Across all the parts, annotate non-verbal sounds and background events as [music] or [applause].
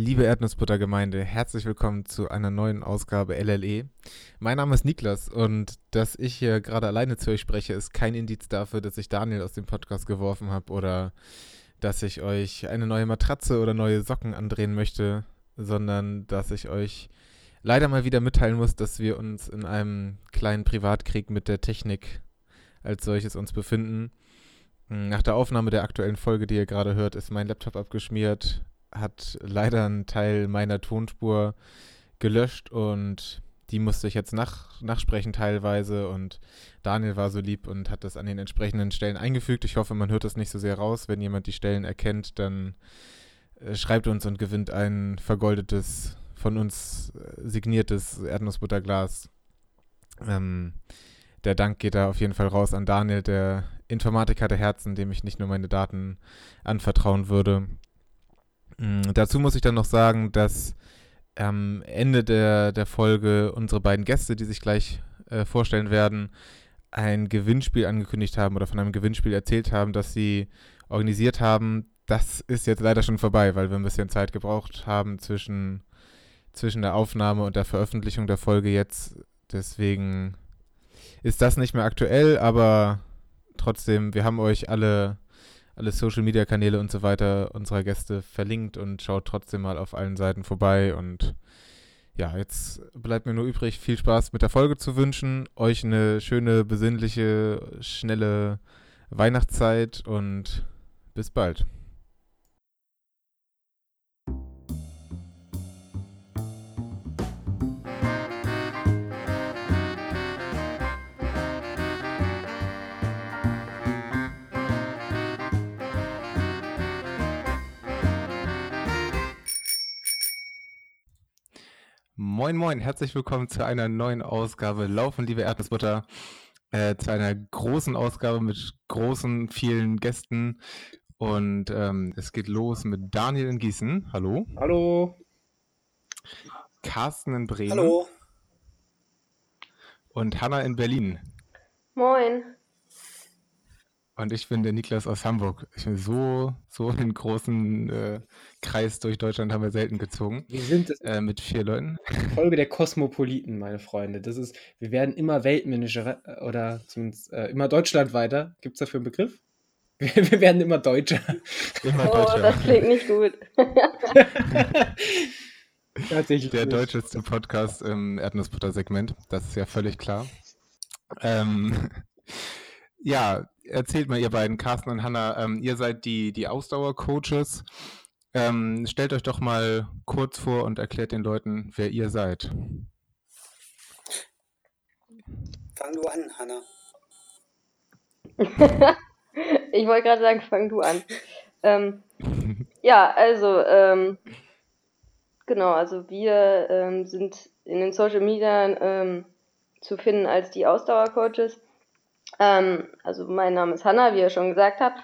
Liebe Erdnussbuttergemeinde, herzlich willkommen zu einer neuen Ausgabe LLE. Mein Name ist Niklas und dass ich hier gerade alleine zu euch spreche, ist kein Indiz dafür, dass ich Daniel aus dem Podcast geworfen habe oder dass ich euch eine neue Matratze oder neue Socken andrehen möchte, sondern dass ich euch leider mal wieder mitteilen muss, dass wir uns in einem kleinen Privatkrieg mit der Technik als solches uns befinden. Nach der Aufnahme der aktuellen Folge, die ihr gerade hört, ist mein Laptop abgeschmiert, hat leider einen Teil meiner Tonspur gelöscht und die musste ich jetzt nach, nachsprechen teilweise und Daniel war so lieb und hat das an den entsprechenden Stellen eingefügt. Ich hoffe, man hört das nicht so sehr raus. Wenn jemand die Stellen erkennt, dann äh, schreibt uns und gewinnt ein vergoldetes, von uns äh, signiertes Erdnussbutterglas. Ähm, der Dank geht da auf jeden Fall raus an Daniel, der Informatiker der Herzen, dem ich nicht nur meine Daten anvertrauen würde. Mhm, dazu muss ich dann noch sagen, dass am Ende der, der Folge unsere beiden Gäste, die sich gleich äh, vorstellen werden, ein Gewinnspiel angekündigt haben oder von einem Gewinnspiel erzählt haben, das sie organisiert haben. Das ist jetzt leider schon vorbei, weil wir ein bisschen Zeit gebraucht haben zwischen, zwischen der Aufnahme und der Veröffentlichung der Folge jetzt. Deswegen ist das nicht mehr aktuell, aber trotzdem, wir haben euch alle alle Social Media Kanäle und so weiter unserer Gäste verlinkt und schaut trotzdem mal auf allen Seiten vorbei. Und ja, jetzt bleibt mir nur übrig, viel Spaß mit der Folge zu wünschen, euch eine schöne, besinnliche, schnelle Weihnachtszeit und bis bald. Moin, moin, herzlich willkommen zu einer neuen Ausgabe Laufen, liebe Erdnussbutter. Äh, zu einer großen Ausgabe mit großen, vielen Gästen. Und ähm, es geht los mit Daniel in Gießen. Hallo. Hallo. Carsten in Bremen. Hallo. Und Hanna in Berlin. Moin. Und ich bin der Niklas aus Hamburg. Ich bin so, so einen großen äh, Kreis durch Deutschland haben wir selten gezogen. Wir sind äh, mit vier Leuten. Folge der Kosmopoliten, meine Freunde. Das ist, wir werden immer Weltmanager äh, oder zumindest äh, immer deutschlandweiter. Gibt es dafür einen Begriff? [laughs] Wir, wir werden immer Deutscher. Immer oh, Deutscher. das klingt nicht gut. [laughs] Tatsächlich der deutscheste Podcast im Erdnussbutter-Segment. Das ist ja völlig klar. Ähm, [laughs] ja, erzählt mal, ihr beiden, Carsten und Hanna, ähm, ihr seid die, die Ausdauer-Coaches. Ähm, stellt euch doch mal kurz vor und erklärt den Leuten, wer ihr seid. Fang du an, Hanna. [laughs] ich wollte gerade sagen, fang du an. Ähm, ja, also, ähm, genau, also wir ähm, sind in den Social Media ähm, zu finden als die Ausdauer-Coaches. Ähm, also mein Name ist Hanna, wie ihr schon gesagt habt.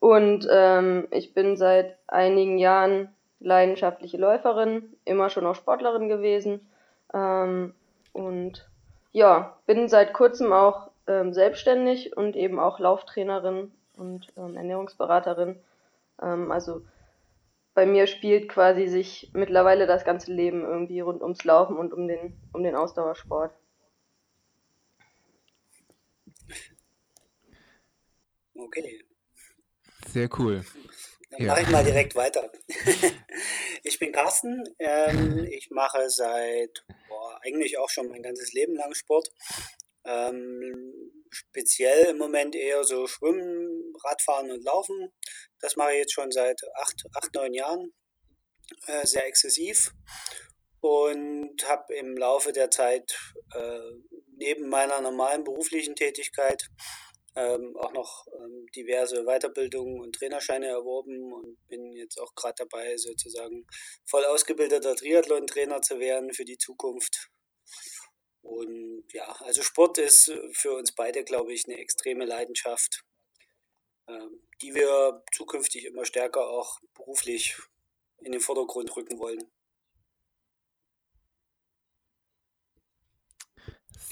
Und ähm, ich bin seit einigen Jahren leidenschaftliche Läuferin, immer schon auch Sportlerin gewesen. Ähm, und ja, bin seit kurzem auch ähm, selbstständig und eben auch Lauftrainerin und ähm, Ernährungsberaterin. Ähm, also bei mir spielt quasi sich mittlerweile das ganze Leben irgendwie rund ums Laufen und um den, um den Ausdauersport. Okay. Sehr cool. Dann ja. mache ich mal direkt weiter. [laughs] ich bin Carsten. Ähm, ich mache seit boah, eigentlich auch schon mein ganzes Leben lang Sport. Ähm, speziell im Moment eher so Schwimmen, Radfahren und Laufen. Das mache ich jetzt schon seit acht, acht neun Jahren. Äh, sehr exzessiv. Und habe im Laufe der Zeit äh, neben meiner normalen beruflichen Tätigkeit ähm, auch noch ähm, diverse Weiterbildungen und Trainerscheine erworben und bin jetzt auch gerade dabei, sozusagen voll ausgebildeter Triathlon-Trainer zu werden für die Zukunft. Und ja, also Sport ist für uns beide, glaube ich, eine extreme Leidenschaft, ähm, die wir zukünftig immer stärker auch beruflich in den Vordergrund rücken wollen.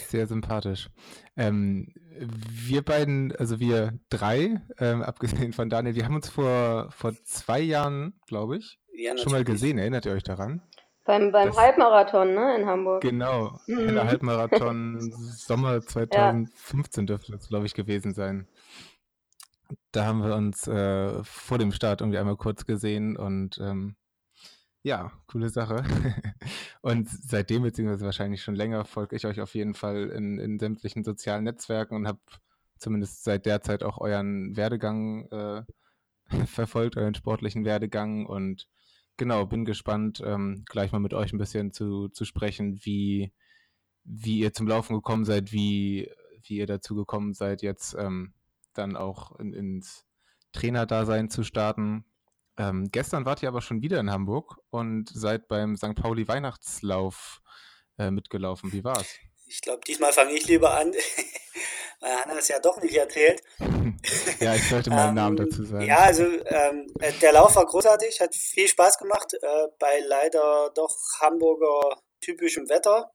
Sehr sympathisch. Ähm, wir beiden, also wir drei, ähm, abgesehen von Daniel, wir haben uns vor, vor zwei Jahren, glaube ich, Ja, schon mal gesehen. Erinnert ihr euch daran? Beim, beim Das- Halbmarathon, ne, in Hamburg. Genau, Mhm. der Halbmarathon [laughs] Sommer 2015 dürfte das, glaube ich, gewesen sein. Da haben wir uns äh, vor dem Start irgendwie einmal kurz gesehen und ähm, ja, coole Sache. [laughs] und seitdem, beziehungsweise wahrscheinlich schon länger, folge ich euch auf jeden Fall in, in sämtlichen sozialen Netzwerken und habe zumindest seit der Zeit auch euren Werdegang äh, [laughs] verfolgt, euren sportlichen Werdegang und genau, bin gespannt, ähm, gleich mal mit euch ein bisschen zu, zu sprechen, wie, wie ihr zum Laufen gekommen seid, wie, wie ihr dazu gekommen seid, jetzt ähm, dann auch in, ins Trainerdasein zu starten. Ähm, gestern wart ihr aber schon wieder in Hamburg und seid beim St. Pauli Weihnachtslauf äh, mitgelaufen. Wie war's? Ich glaube, diesmal fange ich lieber an, [laughs] weil Hanna es ja doch nicht erzählt. [laughs] ja, ich sollte meinen Namen Ähm, dazu sagen. Ja, also ähm, äh, der Lauf war großartig, hat viel Spaß gemacht, äh, bei leider doch Hamburger typischem Wetter.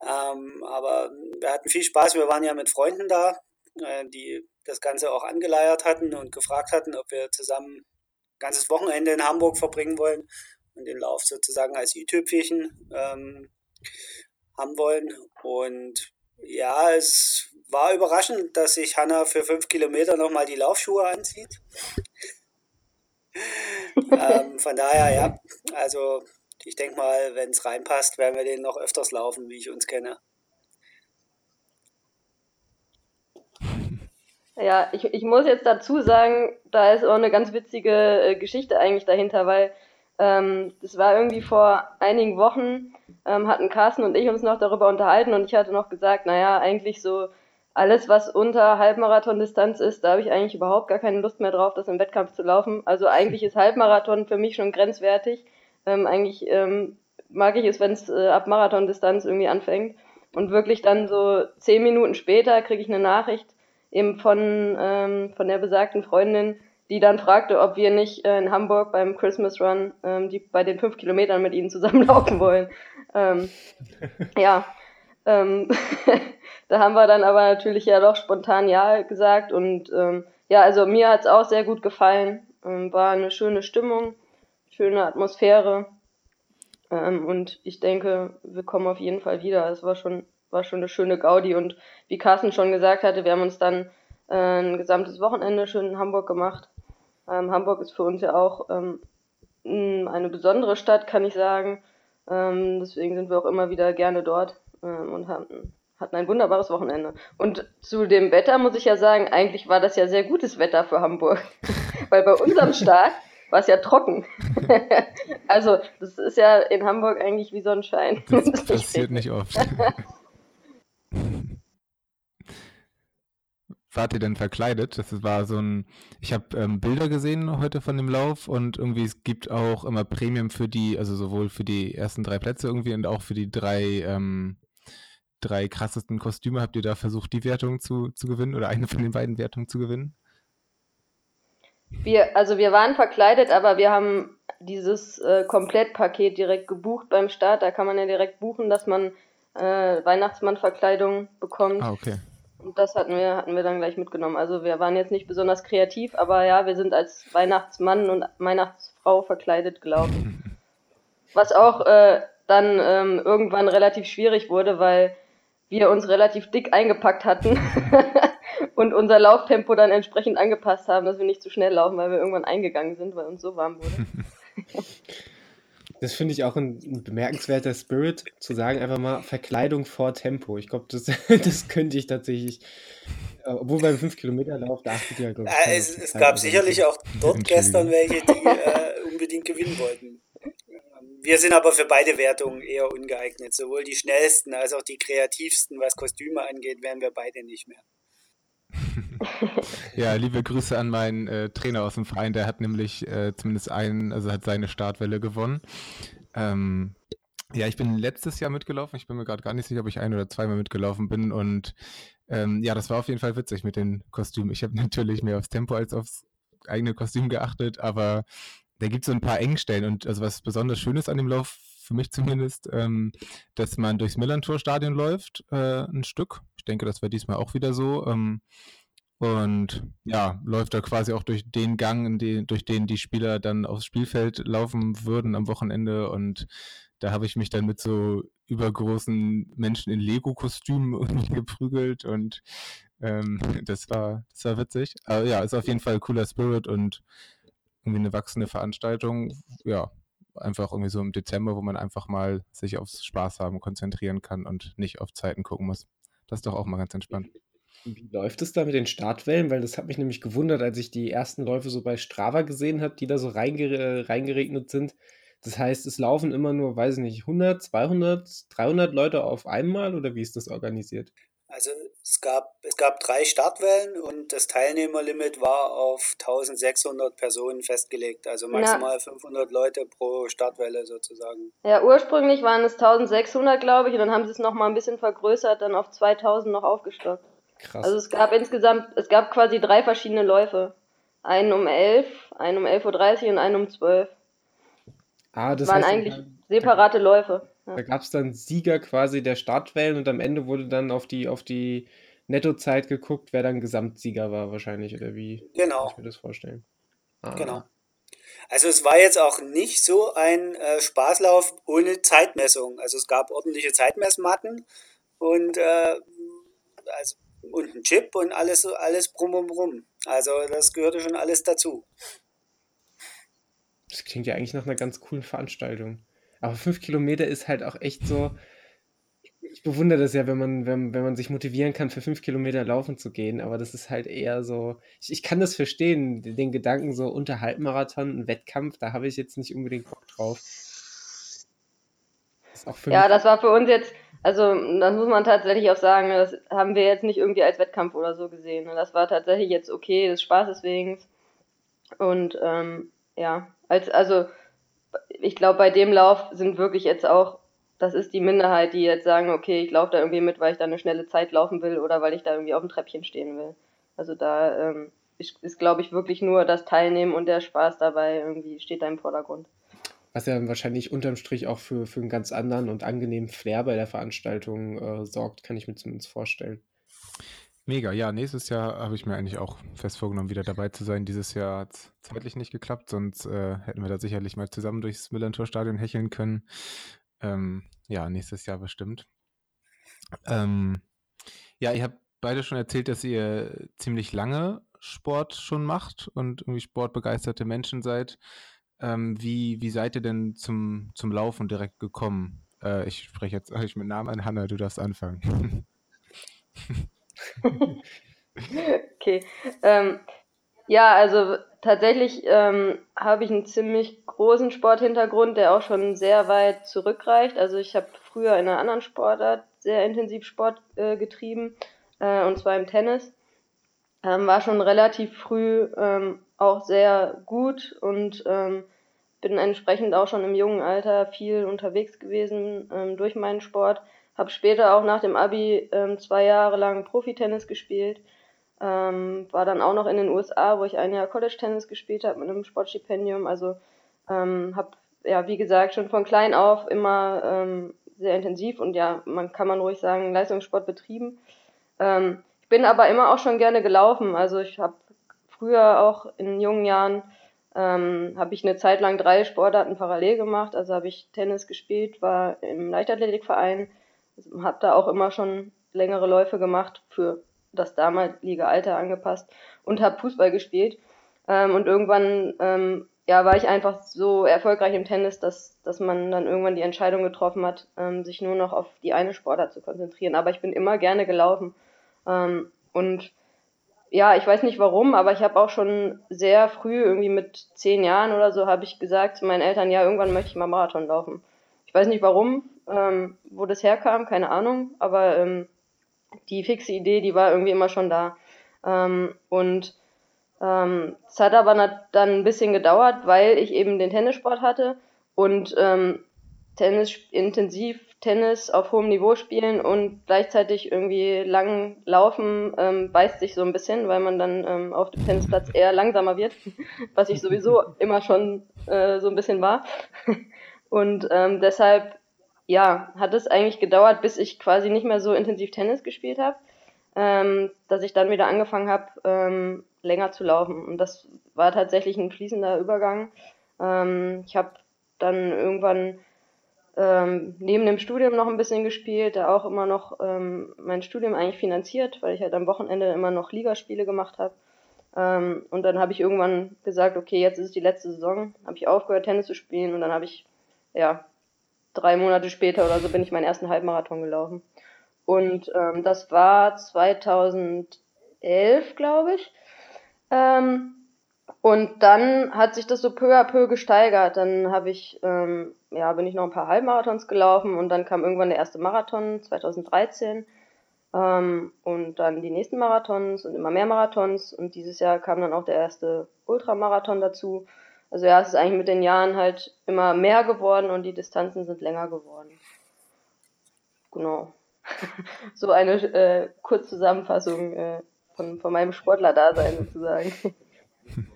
Ähm, aber wir hatten viel Spaß, wir waren ja mit Freunden da, äh, die das Ganze auch angeleiert hatten und gefragt hatten, ob wir zusammen ganzes Wochenende in Hamburg verbringen wollen und den Lauf sozusagen als i-Tüpfelchen ähm, haben wollen. Und ja, es war überraschend, dass sich Hanna für fünf Kilometer nochmal die Laufschuhe anzieht. [laughs] ähm, von daher, ja, also ich denke mal, wenn es reinpasst, werden wir den noch öfters laufen, wie ich uns kenne. Ja, ich, ich muss jetzt dazu sagen, da ist auch eine ganz witzige äh, Geschichte eigentlich dahinter, weil ähm, das war irgendwie vor einigen Wochen, ähm, hatten Carsten und ich uns noch darüber unterhalten und ich hatte noch gesagt, naja, eigentlich so alles, was unter Halbmarathon-Distanz ist, da habe ich eigentlich überhaupt gar keine Lust mehr drauf, das im Wettkampf zu laufen. Also eigentlich ist Halbmarathon für mich schon grenzwertig. Ähm, eigentlich ähm, mag ich es, wenn es äh, ab Marathon-Distanz irgendwie anfängt. Und wirklich dann so zehn Minuten später kriege ich eine Nachricht, eben von, ähm, von der besagten Freundin, die dann fragte, ob wir nicht äh, in Hamburg beim Christmas Run ähm, die, bei den fünf Kilometern mit ihnen zusammenlaufen wollen. Ähm, [laughs] ja, ähm, [laughs] da haben wir dann aber natürlich ja doch spontan Ja gesagt und ähm, ja, also mir hat's auch sehr gut gefallen. Ähm, war eine schöne Stimmung, schöne Atmosphäre ähm, und ich denke, wir kommen auf jeden Fall wieder. Es war schon war schon eine schöne Gaudi und wie Carsten schon gesagt hatte, wir haben uns dann äh, ein gesamtes Wochenende schön in Hamburg gemacht. Ähm, Hamburg ist für uns ja auch ähm, mh, eine besondere Stadt, kann ich sagen. Ähm, deswegen sind wir auch immer wieder gerne dort ähm, und hatten, hatten ein wunderbares Wochenende. Und zu dem Wetter muss ich ja sagen, eigentlich war das ja sehr gutes Wetter für Hamburg. [laughs] Weil bei unserem Start war es ja trocken. [laughs] also, das ist ja in Hamburg eigentlich wie Sonnenschein. Das [laughs] passiert nicht oft. Wart ihr denn verkleidet? Das war so ein. Ich habe ähm, Bilder gesehen heute von dem Lauf und irgendwie es gibt auch immer Premium für die, also sowohl für die ersten drei Plätze irgendwie und auch für die drei, ähm, drei krassesten Kostüme. Habt ihr da versucht, die Wertung zu, zu gewinnen oder eine von den beiden Wertungen zu gewinnen? Wir, also wir waren verkleidet, aber wir haben dieses äh, Komplettpaket direkt gebucht beim Start. Da kann man ja direkt buchen, dass man äh, Weihnachtsmannverkleidung bekommt. Ah, okay. Und das hatten wir, hatten wir dann gleich mitgenommen. Also wir waren jetzt nicht besonders kreativ, aber ja, wir sind als Weihnachtsmann und Weihnachtsfrau verkleidet gelaufen. [laughs] Was auch äh, dann ähm, irgendwann relativ schwierig wurde, weil wir uns relativ dick eingepackt hatten [laughs] und unser Lauftempo dann entsprechend angepasst haben, dass wir nicht zu schnell laufen, weil wir irgendwann eingegangen sind, weil uns so warm wurde. [laughs] Das finde ich auch ein, ein bemerkenswerter Spirit, zu sagen einfach mal Verkleidung vor Tempo. Ich glaube, das, [laughs] das könnte ich tatsächlich, äh, obwohl beim 5-Kilometer-Lauf, da achtet ja, glaube ich, Äh, es, es gab sicherlich auch dort gestern welche, die [laughs] äh, unbedingt gewinnen wollten. Wir sind aber für beide Wertungen eher ungeeignet. Sowohl die schnellsten als auch die kreativsten, was Kostüme angeht, wären wir beide nicht mehr. [laughs] Ja, liebe Grüße an meinen äh, Trainer aus dem Verein, der hat nämlich äh, zumindest einen, also hat seine Startwelle gewonnen. Ähm, ja, ich bin letztes Jahr mitgelaufen. Ich bin mir gerade gar nicht sicher, ob ich ein oder zweimal mitgelaufen bin. Und ähm, ja, das war auf jeden Fall witzig mit den Kostümen. Ich habe [laughs] natürlich mehr aufs Tempo als aufs eigene Kostüm geachtet, aber da gibt es so ein paar Engstellen. Und also was besonders Schönes an dem Lauf, für mich zumindest, ähm, dass man durchs Millantor-Stadion läuft, äh, ein Stück. Ich denke, das war diesmal auch wieder so. Ähm, und ja, läuft da quasi auch durch den Gang, den, durch den die Spieler dann aufs Spielfeld laufen würden am Wochenende. Und da habe ich mich dann mit so übergroßen Menschen in Lego-Kostümen [laughs] geprügelt und ähm, das war, das war witzig. Aber ja, ist auf jeden Fall ein cooler Spirit und irgendwie eine wachsende Veranstaltung. Ja, einfach irgendwie so im Dezember, wo man einfach mal sich aufs Spaß haben konzentrieren kann und nicht auf Zeiten gucken muss. Das ist doch auch mal ganz entspannt. Wie läuft es da mit den Startwellen? Weil das hat mich nämlich gewundert, als ich die ersten Läufe so bei Strava gesehen habe, die da so reinge reingeregnet sind. Das heißt, es laufen immer nur, weiß ich nicht, 100, 200, 300 Leute auf einmal oder wie ist das organisiert? Also es gab, es gab drei Startwellen und das Teilnehmerlimit war auf 1600 Personen festgelegt, also maximal ja. 500 Leute pro Startwelle sozusagen. Ja, ursprünglich waren es 1600, glaube ich, und dann haben sie es nochmal ein bisschen vergrößert, dann auf 2000 noch aufgestockt. Krass. Also es gab insgesamt, es gab quasi drei verschiedene Läufe. Einen um 11, einen um 11.30 Uhr und einen um 12. Ah, das waren heißt, eigentlich separate Läufe. Ja. Da gab es dann Sieger quasi der Startwellen und am Ende wurde dann auf die, auf die Nettozeit geguckt, wer dann Gesamtsieger war wahrscheinlich oder wie genau. kann ich mir das vorstellen. Ah. Genau. Also es war jetzt auch nicht so ein äh, Spaßlauf ohne Zeitmessung. Also es gab ordentliche Zeitmessmatten und äh, also und ein Chip und alles, alles brumm und brumm. Also das gehörte schon alles dazu. Das klingt ja eigentlich nach einer ganz coolen Veranstaltung. Aber fünf Kilometer ist halt auch echt so. Ich bewundere das ja, wenn man, wenn, wenn man sich motivieren kann, für fünf Kilometer laufen zu gehen. Aber das ist halt eher so. Ich, ich kann das verstehen, den Gedanken so unter Halbmarathon, ein Wettkampf, da habe ich jetzt nicht unbedingt Bock drauf. Ja, das war für uns jetzt also, das muss man tatsächlich auch sagen, das haben wir jetzt nicht irgendwie als Wettkampf oder so gesehen. Das war tatsächlich jetzt okay, des Spaßes wegen. Und ähm, ja, als, also ich glaube, bei dem Lauf sind wirklich jetzt auch, das ist die Minderheit, die jetzt sagen, okay, ich laufe da irgendwie mit, weil ich da eine schnelle Zeit laufen will oder weil ich da irgendwie auf dem Treppchen stehen will. Also da ähm, ist, ist glaube ich, wirklich nur das Teilnehmen und der Spaß dabei irgendwie steht da im Vordergrund. Was ja wahrscheinlich unterm Strich auch für, für einen ganz anderen und angenehmen Flair bei der Veranstaltung äh, sorgt, kann ich mir zumindest vorstellen. Mega, ja, nächstes Jahr habe ich mir eigentlich auch fest vorgenommen, wieder dabei zu sein. Dieses Jahr hat es zeitlich nicht geklappt, sonst äh, hätten wir da sicherlich mal zusammen durchs Millantor-Stadion hecheln können. Ähm, ja, nächstes Jahr bestimmt. Ähm, ja, ihr habt beide schon erzählt, dass ihr ziemlich lange Sport schon macht und irgendwie sportbegeisterte Menschen seid. Ähm, wie, wie seid ihr denn zum, zum Laufen direkt gekommen? Äh, ich spreche jetzt euch mit Namen an. Hanna, du darfst anfangen. [laughs] [laughs] okay. Ähm, ja, also tatsächlich ähm, habe ich einen ziemlich großen Sporthintergrund, der auch schon sehr weit zurückreicht. Also ich habe früher in einer anderen Sportart sehr intensiv Sport äh, getrieben, äh, und zwar im Tennis. Ähm, war schon relativ früh ähm, auch sehr gut und ähm, bin entsprechend auch schon im jungen Alter viel unterwegs gewesen ähm, durch meinen Sport. Habe später auch nach dem Abi ähm, zwei Jahre lang Profitennis gespielt. Ähm, war dann auch noch in den USA, wo ich ein Jahr College-Tennis gespielt habe mit einem Sportstipendium. Also ähm, habe, ja, wie gesagt, schon von klein auf immer ähm, sehr intensiv und ja, man kann man ruhig sagen, Leistungssport betrieben. Ähm, ich bin aber immer auch schon gerne gelaufen. Also ich habe früher auch in jungen Jahren ähm, habe ich eine Zeit lang drei Sportarten parallel gemacht. Also habe ich Tennis gespielt, war im Leichtathletikverein, habe da auch immer schon längere Läufe gemacht für das damalige Alter angepasst und habe Fußball gespielt. Ähm, und irgendwann ähm, ja, war ich einfach so erfolgreich im Tennis, dass, dass man dann irgendwann die Entscheidung getroffen hat, ähm, sich nur noch auf die eine Sportart zu konzentrieren. Aber ich bin immer gerne gelaufen. Ähm, und ja, ich weiß nicht warum, aber ich habe auch schon sehr früh, irgendwie mit zehn Jahren oder so, habe ich gesagt zu meinen Eltern, ja, irgendwann möchte ich mal Marathon laufen. Ich weiß nicht warum, ähm, wo das herkam, keine Ahnung, aber ähm, die fixe Idee, die war irgendwie immer schon da. Ähm, und ähm, es hat aber dann ein bisschen gedauert, weil ich eben den Tennissport hatte und ähm, Tennis intensiv Tennis auf hohem Niveau spielen und gleichzeitig irgendwie lang laufen, ähm, beißt sich so ein bisschen, weil man dann ähm, auf dem Tennisplatz eher langsamer wird, was ich sowieso immer schon äh, so ein bisschen war. [laughs] Und ähm, deshalb, ja, hat es eigentlich gedauert, bis ich quasi nicht mehr so intensiv Tennis gespielt habe. ähm, dass ich dann wieder angefangen habe, ähm, länger zu laufen. Und das war tatsächlich ein fließender Übergang. Ähm, ich habe dann irgendwann ähm, neben dem Studium noch ein bisschen gespielt, da auch immer noch ähm, mein Studium eigentlich finanziert, weil ich halt am Wochenende immer noch Ligaspiele gemacht habe. Ähm, und dann habe ich irgendwann gesagt, okay, jetzt ist es die letzte Saison, habe ich aufgehört, Tennis zu spielen und dann habe ich, ja, drei Monate später oder so bin ich meinen ersten Halbmarathon gelaufen. Und ähm, das war 2011, glaube ich. Ähm, und dann hat sich das so peu à peu gesteigert. Dann habe ich, ähm, ja, bin ich noch ein paar Halbmarathons gelaufen und dann kam irgendwann der erste Marathon 2013 ähm, und dann die nächsten Marathons und immer mehr Marathons und dieses Jahr kam dann auch der erste Ultramarathon dazu. Also ja, es ist eigentlich mit den Jahren halt immer mehr geworden und die Distanzen sind länger geworden. Genau. [laughs] so eine äh, Kurzzusammenfassung äh, von, von meinem Sportler-Dasein sozusagen. [laughs]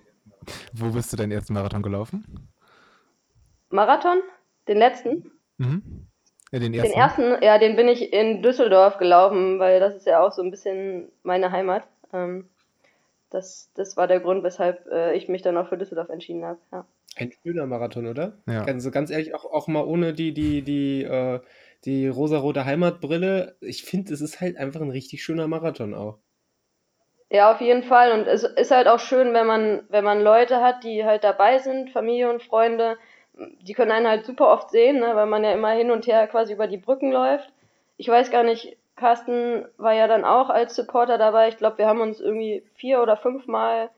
Wo bist du deinen ersten Marathon gelaufen? Marathon? Den letzten? Mhm. Ja, den ersten. Den ersten, ja, den bin ich in Düsseldorf gelaufen, weil das ist ja auch so ein bisschen meine Heimat. Ähm, das, das war der Grund, weshalb äh, ich mich dann auch für Düsseldorf entschieden habe. Ja. Ein schöner Marathon, oder? Ja. Also ganz ehrlich, auch, auch mal ohne die, die, die, äh, die rosarote Heimatbrille. Ich finde, es ist halt einfach ein richtig schöner Marathon auch. Ja, auf jeden Fall. Und es ist halt auch schön, wenn man, wenn man Leute hat, die halt dabei sind, Familie und Freunde, die können einen halt super oft sehen, ne, weil man ja immer hin und her quasi über die Brücken läuft. Ich weiß gar nicht, Carsten war ja dann auch als Supporter dabei. Ich glaube, wir haben uns irgendwie vier oder fünf Mal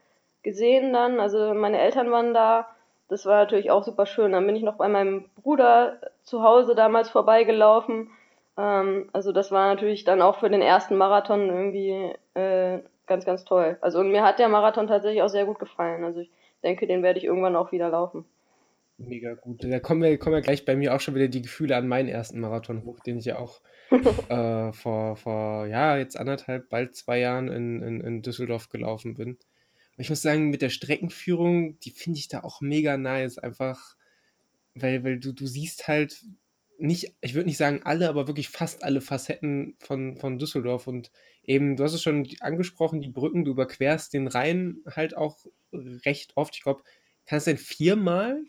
gesehen dann. Also meine Eltern waren da. Das war natürlich auch super schön. Dann bin ich noch bei meinem Bruder zu Hause damals vorbeigelaufen. Ähm, also das war natürlich dann auch für den ersten Marathon irgendwie äh, ganz, ganz toll. Also und mir hat der Marathon tatsächlich auch sehr gut gefallen. Also ich denke, den werde ich irgendwann auch wieder laufen. Mega gut. Da kommen wir, kommen wir gleich bei mir auch schon wieder die Gefühle an meinen ersten Marathon hoch, den ich ja auch [laughs] äh, vor, vor, ja, jetzt anderthalb, bald zwei Jahren in, in, in Düsseldorf gelaufen bin. Und ich muss sagen, mit der Streckenführung, die finde ich da auch mega nice. Einfach, weil, weil du, du siehst halt nicht, ich würde nicht sagen alle, aber wirklich fast alle Facetten von, von Düsseldorf. Und eben, du hast es schon angesprochen, die Brücken, du überquerst den Rhein halt auch recht oft. Ich glaube, kannst du denn viermal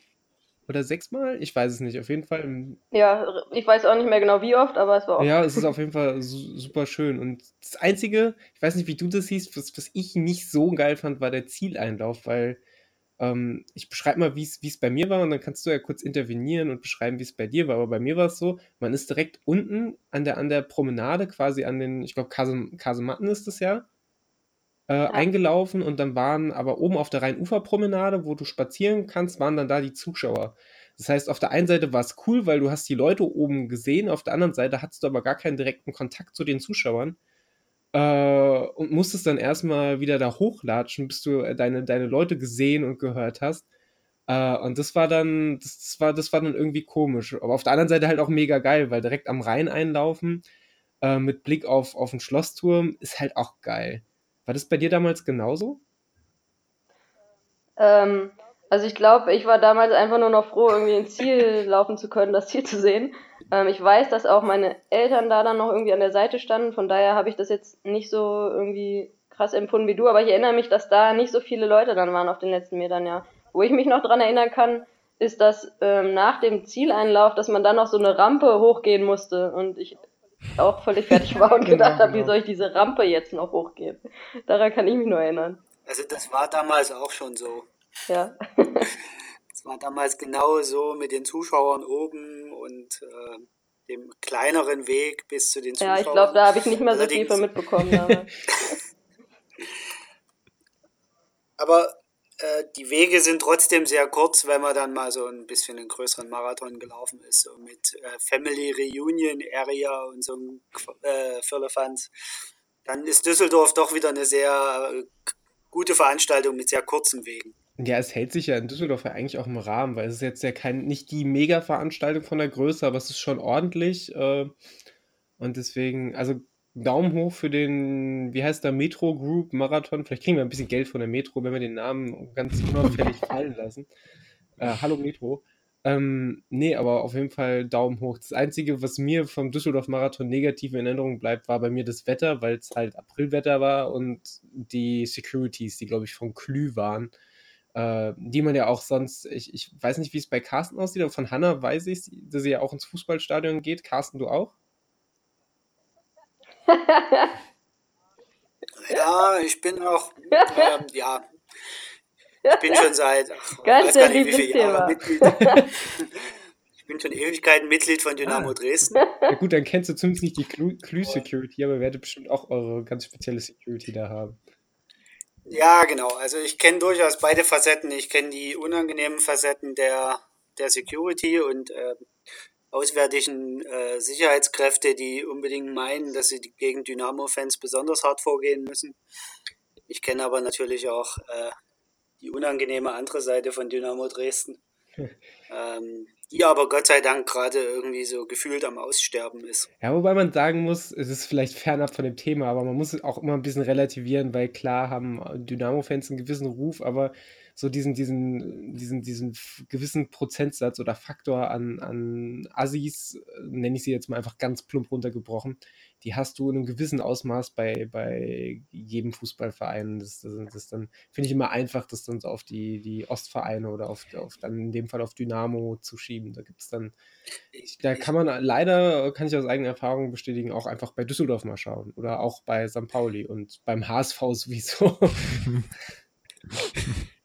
oder sechsmal? Ich weiß es nicht. Auf jeden Fall. Ja, ich weiß auch nicht mehr genau wie oft, aber es war auch. Ja, es [laughs] ist auf jeden Fall super schön. Und das Einzige, ich weiß nicht, wie du das siehst, was, was ich nicht so geil fand, war der Zieleinlauf, weil ähm, ich beschreibe mal, wie es bei mir war und dann kannst du ja kurz intervenieren und beschreiben, wie es bei dir war. Aber bei mir war es so, man ist direkt unten an der, an der Promenade, quasi an den, ich glaube, Kasematten ist das ja äh, ja. eingelaufen und dann waren aber oben auf der Rheinuferpromenade, wo du spazieren kannst, waren dann da die Zuschauer. Das heißt, auf der einen Seite war es cool, weil du hast die Leute oben gesehen, auf der anderen Seite hattest du aber gar keinen direkten Kontakt zu den Zuschauern äh, und musstest dann erstmal wieder da hochlatschen, bis du äh, deine, deine Leute gesehen und gehört hast. Äh, und das war dann, das, das, war, das war dann irgendwie komisch. Aber auf der anderen Seite halt auch mega geil, weil direkt am Rhein einlaufen äh, mit Blick auf, auf den Schlossturm ist halt auch geil. War das bei dir damals genauso? Ähm, also ich glaube, ich war damals einfach nur noch froh, irgendwie ins Ziel [laughs] laufen zu können, das Ziel zu sehen. Ähm, ich weiß, dass auch meine Eltern da dann noch irgendwie an der Seite standen, von daher habe ich das jetzt nicht so irgendwie krass empfunden wie du, aber ich erinnere mich, dass da nicht so viele Leute dann waren auf den letzten Metern, ja. Wo ich mich noch dran erinnern kann, ist, dass ähm, nach dem Zieleinlauf, dass man dann noch so eine Rampe hochgehen musste und ich auch völlig fertig war und [laughs] gedacht genau, habe, wie soll ich diese Rampe jetzt noch hochgehen? Daran kann ich mich nur erinnern. Also das war damals auch schon so. Ja. [laughs] das war damals genau so mit den Zuschauern oben und äh, dem kleineren Weg bis zu den Zuschauern. Ja, ich glaube, da habe ich nicht mehr so viel von mitbekommen. [laughs] Aber die Wege sind trotzdem sehr kurz, wenn man dann mal so ein bisschen einen größeren Marathon gelaufen ist, so mit äh, Family Reunion Area und so einem äh, Firlefanz. Dann ist Düsseldorf doch wieder eine sehr äh, gute Veranstaltung mit sehr kurzen Wegen. Ja, es hält sich ja in Düsseldorf ja eigentlich auch im Rahmen, weil es ist jetzt ja kein, nicht die Mega-Veranstaltung von der Größe, aber es ist schon ordentlich. Äh, und deswegen, also Daumen hoch für den, wie heißt der, Metro Group Marathon. Vielleicht kriegen wir ein bisschen Geld von der Metro, wenn wir den Namen ganz unauffällig [laughs] fallen lassen. Äh, hallo Metro. Ähm, nee, aber auf jeden Fall Daumen hoch. Das Einzige, was mir vom Düsseldorf-Marathon negativ in Erinnerung bleibt, war bei mir das Wetter, weil es halt Aprilwetter war und die Securities, die, glaube ich, von Klü waren, äh, die man ja auch sonst, ich, ich weiß nicht, wie es bei Carsten aussieht, aber von Hanna weiß ich, dass sie ja auch ins Fußballstadion geht. Carsten, du auch? Ja, ich bin auch, ähm, ja, ich bin schon seit, ach, Ganz weiß gar nicht, wie viele Jahre Mitglied. [laughs] ich bin schon Ewigkeiten Mitglied von Dynamo ah. Dresden. Ja gut, dann kennst du zumindest nicht die Clue-Security, aber werdet bestimmt auch eure ganz spezielle Security da haben. Ja, genau. Also ich kenne durchaus beide Facetten. Ich kenne die unangenehmen Facetten der, der Security und äh, auswärtigen äh, Sicherheitskräfte, die unbedingt meinen, dass sie gegen Dynamo-Fans besonders hart vorgehen müssen. Ich kenne aber natürlich auch äh, die unangenehme andere Seite von Dynamo Dresden. [laughs] ähm, die aber Gott sei Dank gerade irgendwie so gefühlt am Aussterben ist. Ja, wobei man sagen muss, es ist vielleicht fernab von dem Thema, aber man muss auch immer ein bisschen relativieren, weil klar haben Dynamo-Fans einen gewissen Ruf, aber so diesen, diesen, diesen, diesen gewissen Prozentsatz oder Faktor an, an Assis, nenne ich sie jetzt mal einfach ganz plump runtergebrochen, die hast du in einem gewissen Ausmaß bei, bei jedem Fußballverein. Das, das, das dann, finde ich immer einfach, das dann so auf die, die Ostvereine oder auf, auf dann in dem Fall auf Dynamo zu schieben. Da gibt es dann, da kann man leider, kann ich aus eigener Erfahrung bestätigen, auch einfach bei Düsseldorf mal schauen oder auch bei St. Pauli und beim HSV sowieso. [laughs] [laughs]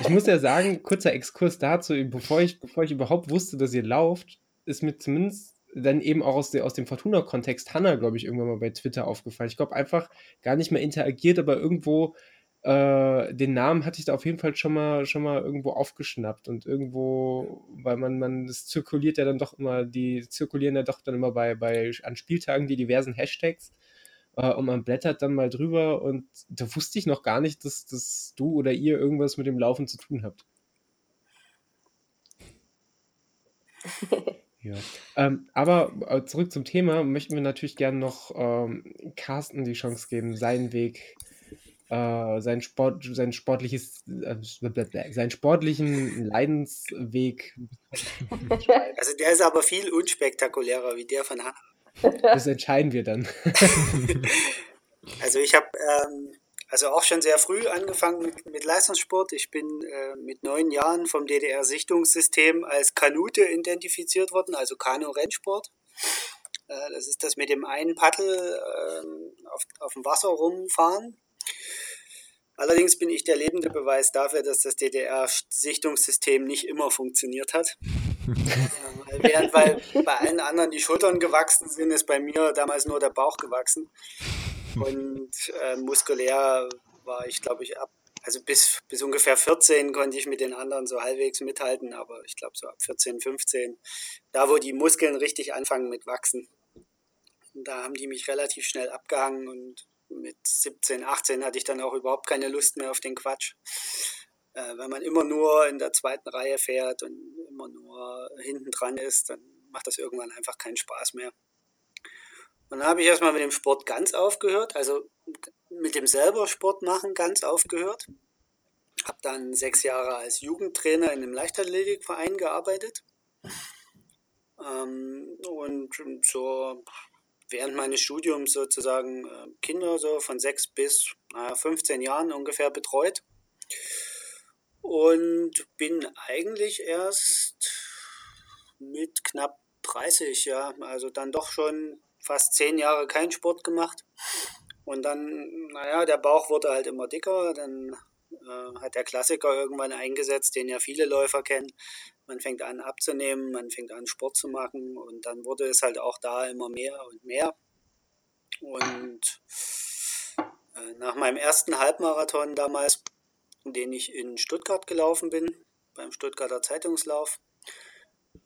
ich muss ja sagen, kurzer Exkurs dazu, bevor ich, bevor ich überhaupt wusste, dass ihr lauft, ist mir zumindest dann eben auch aus, der, aus dem Fortuna-Kontext Hanna, glaube ich, irgendwann mal bei Twitter aufgefallen. Ich glaube einfach gar nicht mehr interagiert, aber irgendwo äh, den Namen hatte ich da auf jeden Fall schon mal, schon mal irgendwo aufgeschnappt und irgendwo, weil man, man, das zirkuliert ja dann doch immer, die zirkulieren ja doch dann immer bei, bei an Spieltagen die diversen Hashtags äh, und man blättert dann mal drüber und da wusste ich noch gar nicht, dass, dass du oder ihr irgendwas mit dem Laufen zu tun habt. [laughs] ja. Ähm, aber äh, zurück zum Thema, möchten wir natürlich gerne noch ähm, Carsten die Chance geben, seinen Weg, äh, sein, Sport, sein sportliches, äh, seinen sportlichen Leidensweg. [laughs] Also der ist aber viel unspektakulärer wie der von Hannah. Das entscheiden wir dann. [laughs] also ich habe ähm, also auch schon sehr früh angefangen mit, mit Leistungssport. Ich bin äh, mit neun Jahren vom DDR-Sichtungssystem als Kanute identifiziert worden, also Kanu-Rennsport. Äh, das ist das mit dem einen Paddel äh, auf, auf dem Wasser rumfahren. Allerdings bin ich der lebende Beweis dafür, dass das DDR-Sichtungssystem nicht immer funktioniert hat. Während weil bei allen anderen die Schultern gewachsen sind, ist bei mir damals nur der Bauch gewachsen. Und äh, muskulär war ich, glaube ich, ab, also bis, bis ungefähr 14 konnte ich mit den anderen so halbwegs mithalten, aber ich glaube so ab 14, 15, da wo die Muskeln richtig anfangen mit wachsen. da haben die mich relativ schnell abgehangen und mit 17, 18 hatte ich dann auch überhaupt keine Lust mehr auf den Quatsch. Äh, wenn man immer nur in der zweiten Reihe fährt und immer nur hinten dran ist, dann macht das irgendwann einfach keinen Spaß mehr. Und dann habe ich erstmal mit dem Sport ganz aufgehört, also mit dem selber Sport machen ganz aufgehört. Habe dann sechs Jahre als Jugendtrainer in einem Leichtathletikverein gearbeitet. Ähm, und so während meines Studiums sozusagen äh, Kinder so von sechs bis naja, 15 Jahren ungefähr betreut und bin eigentlich erst mit knapp 30, ja, also dann doch schon fast zehn Jahre keinen Sport gemacht. Und dann, naja, der Bauch wurde halt immer dicker, dann äh, hat der Klassiker irgendwann eingesetzt, den ja viele Läufer kennen. Man fängt an abzunehmen, man fängt an Sport zu machen und dann wurde es halt auch da immer mehr und mehr. Und äh, nach meinem ersten Halbmarathon damals den ich in Stuttgart gelaufen bin, beim Stuttgarter Zeitungslauf.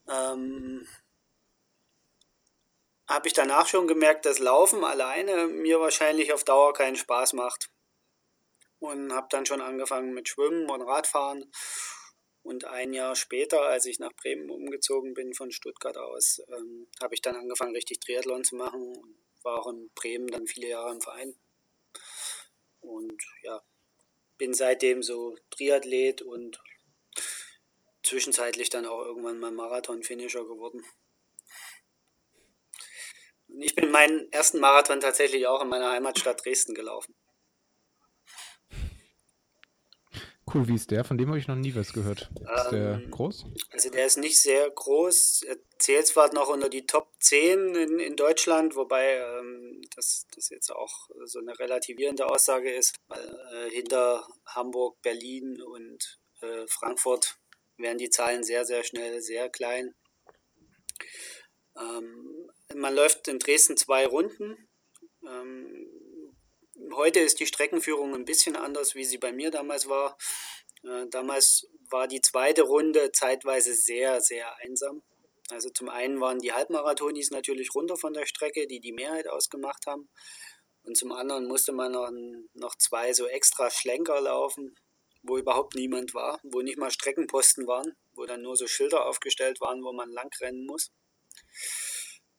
Ähm, habe ich danach schon gemerkt, dass Laufen alleine mir wahrscheinlich auf Dauer keinen Spaß macht. Und habe dann schon angefangen mit Schwimmen und Radfahren. Und ein Jahr später, als ich nach Bremen umgezogen bin von Stuttgart aus, ähm, habe ich dann angefangen, richtig Triathlon zu machen und war auch in Bremen dann viele Jahre im Verein. Und ja, bin seitdem so Triathlet und zwischenzeitlich dann auch irgendwann mal Marathon-Finisher geworden. Ich bin meinen ersten Marathon tatsächlich auch in meiner Heimatstadt Dresden gelaufen. Cool, wie ist der? Von dem habe ich noch nie was gehört. Ist der Ähm, groß? Also der ist nicht sehr groß, er zählt zwar noch unter die Top 10 in, in Deutschland, wobei ähm, das, das jetzt auch so eine relativierende Aussage ist, weil äh, hinter Hamburg, Berlin und äh, Frankfurt werden die Zahlen sehr, sehr schnell sehr klein. Ähm, man läuft in Dresden zwei Runden. Ähm, heute ist die Streckenführung ein bisschen anders, wie sie bei mir damals war. Äh, damals war die zweite Runde zeitweise sehr, sehr einsam. Also zum einen waren die Halbmarathonis natürlich runter von der Strecke, die die Mehrheit ausgemacht haben. Und zum anderen musste man noch, noch zwei so extra Schlenker laufen, wo überhaupt niemand war, wo nicht mal Streckenposten waren, wo dann nur so Schilder aufgestellt waren, wo man langrennen muss.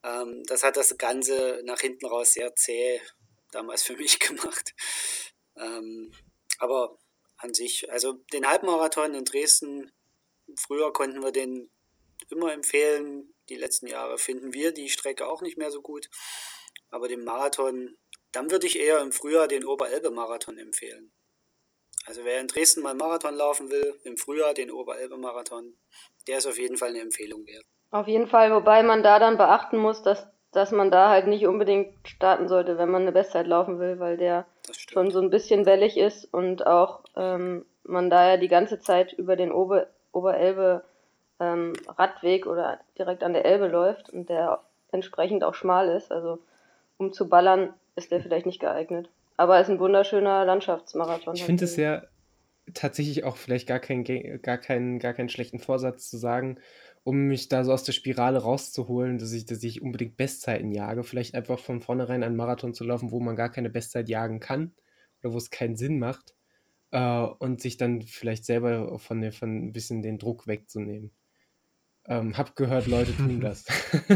Ähm, das hat das Ganze nach hinten raus sehr zäh damals für mich [laughs] gemacht. Ähm, aber an sich, also den Halbmarathon in Dresden, früher konnten wir den immer empfehlen. Die letzten Jahre finden wir die Strecke auch nicht mehr so gut. Aber den Marathon, dann würde ich eher im Frühjahr den Oberelbe-Marathon empfehlen. Also wer in Dresden mal Marathon laufen will, im Frühjahr den Oberelbe-Marathon, der ist auf jeden Fall eine Empfehlung wert. Auf jeden Fall, wobei man da dann beachten muss, dass, dass man da halt nicht unbedingt starten sollte, wenn man eine Bestzeit laufen will, weil der schon so ein bisschen wellig ist und auch ähm, man da ja die ganze Zeit über den Ober Oberelbe ähm, Radweg oder direkt an der Elbe läuft und der entsprechend auch schmal ist. Also um zu ballern ist der vielleicht nicht geeignet. Aber ist ein wunderschöner Landschaftsmarathon. Ich finde es ja tatsächlich auch vielleicht gar keinen, gar keinen, gar keinen schlechten Vorsatz zu sagen, um mich da so aus der Spirale rauszuholen, dass ich, dass ich unbedingt Bestzeiten jage. Vielleicht einfach von vornherein einen Marathon zu laufen, wo man gar keine Bestzeit jagen kann oder wo es keinen Sinn macht äh, und sich dann vielleicht selber von, der, von ein bisschen den Druck wegzunehmen. Ähm, hab gehört, Leute tun [laughs] das. [laughs]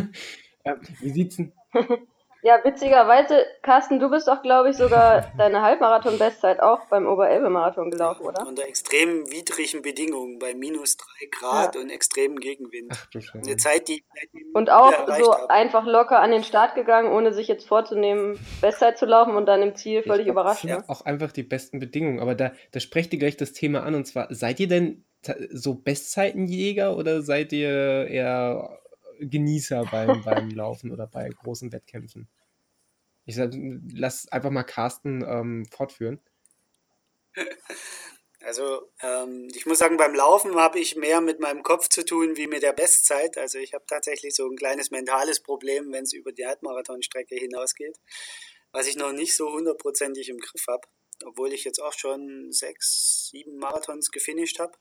ähm, wie sieht's denn? [laughs] Ja, witzigerweise, Carsten, du bist doch, glaube ich, sogar [laughs] deine Halbmarathon-Bestzeit auch beim Oberelbe-Marathon gelaufen, oder? Unter extrem widrigen Bedingungen, bei minus drei Grad und extremem Gegenwind. Ach du Scheiße. Eine Zeit, die seitdem Und auch so habe. einfach locker an den Start gegangen, ohne sich jetzt vorzunehmen, Bestzeit zu laufen und dann im Ziel völlig Ich überrascht. Sind Ne? auch einfach die besten Bedingungen. Aber da, da sprecht ihr gleich das Thema an. Und zwar, seid ihr denn so Bestzeitenjäger oder seid ihr eher Genießer beim, beim Laufen oder bei großen Wettkämpfen? Ich sag, lass einfach mal Carsten ähm, fortführen. Also ähm, ich muss sagen, beim Laufen habe ich mehr mit meinem Kopf zu tun wie mit der Bestzeit. Also ich habe tatsächlich so ein kleines mentales Problem, wenn es über die Halbmarathonstrecke hinausgeht, was ich noch nicht so hundertprozentig im Griff habe, obwohl ich jetzt auch schon sechs, sieben Marathons gefinisht habe.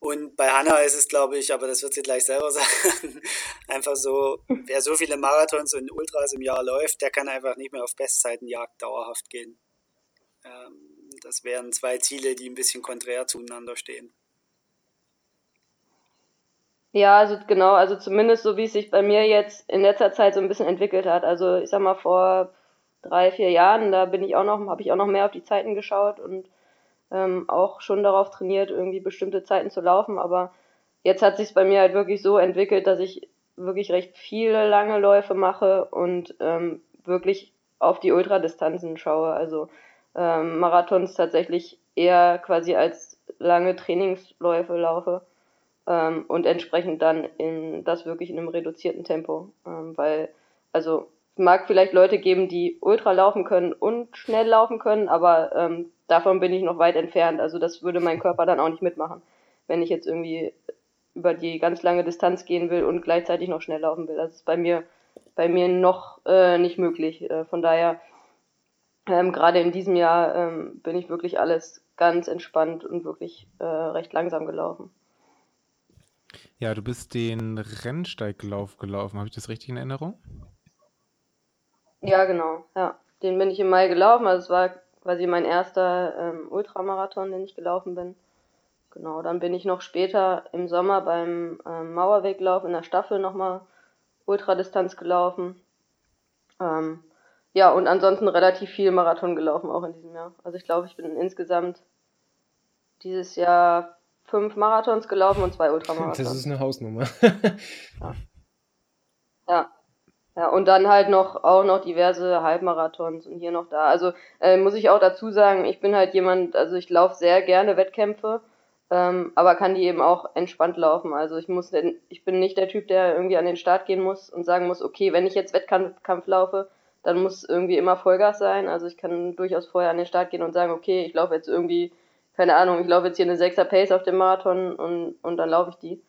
Und bei Hanna ist es, glaube ich, aber das wird sie gleich selber [laughs] sagen, einfach so, wer so viele Marathons und Ultras im Jahr läuft, der kann einfach nicht mehr auf Bestzeitenjagd dauerhaft gehen. Ähm, das wären zwei Ziele, die ein bisschen konträr zueinander stehen. Ja, also genau, also zumindest so wie es sich bei mir jetzt in letzter Zeit so ein bisschen entwickelt hat. Also ich sag mal vor drei, vier Jahren, da bin ich auch noch, habe ich auch noch mehr auf die Zeiten geschaut und ähm, auch schon darauf trainiert, irgendwie bestimmte Zeiten zu laufen. Aber jetzt hat sich bei mir halt wirklich so entwickelt, dass ich wirklich recht viele lange Läufe mache und ähm, wirklich auf die Ultradistanzen schaue. Also ähm, Marathons tatsächlich eher quasi als lange Trainingsläufe laufe ähm, und entsprechend dann in das wirklich in einem reduzierten Tempo. Ähm, weil, also mag vielleicht Leute geben, die ultra laufen können und schnell laufen können, aber ähm, davon bin ich noch weit entfernt. Also das würde mein Körper dann auch nicht mitmachen, wenn ich jetzt irgendwie über die ganz lange Distanz gehen will und gleichzeitig noch schnell laufen will. Das ist bei mir bei mir noch äh, nicht möglich. Äh, von daher ähm, gerade in diesem Jahr ähm, bin ich wirklich alles ganz entspannt und wirklich äh, recht langsam gelaufen. Ja, du bist den Rennsteiglauf gelaufen. Habe ich das richtig in Erinnerung? Ja, genau. Ja, den bin ich im Mai gelaufen. Also es war quasi mein erster ähm, Ultramarathon, den ich gelaufen bin. Genau, dann bin ich noch später im Sommer beim ähm, Mauerweglauf in der Staffel nochmal Ultradistanz gelaufen. Ähm, ja, und ansonsten relativ viel Marathon gelaufen auch in diesem Jahr. Also ich glaube, ich bin insgesamt dieses Jahr fünf Marathons gelaufen und zwei [laughs] Ultramarathons. Das ist eine Hausnummer. [laughs] ja. ja. Ja, und dann halt noch auch noch diverse Halbmarathons und hier noch da. Also äh, muss ich auch dazu sagen, ich bin halt jemand, also ich laufe sehr gerne Wettkämpfe, ähm, aber kann die eben auch entspannt laufen. Also ich muss, ich bin nicht der Typ, der irgendwie an den Start gehen muss und sagen muss, okay, wenn ich jetzt Wettkampf laufe, dann muss irgendwie immer Vollgas sein. Also ich kann durchaus vorher an den Start gehen und sagen, okay, ich laufe jetzt irgendwie, keine Ahnung, ich laufe jetzt hier eine 6er Pace auf dem Marathon und, und dann laufe ich die.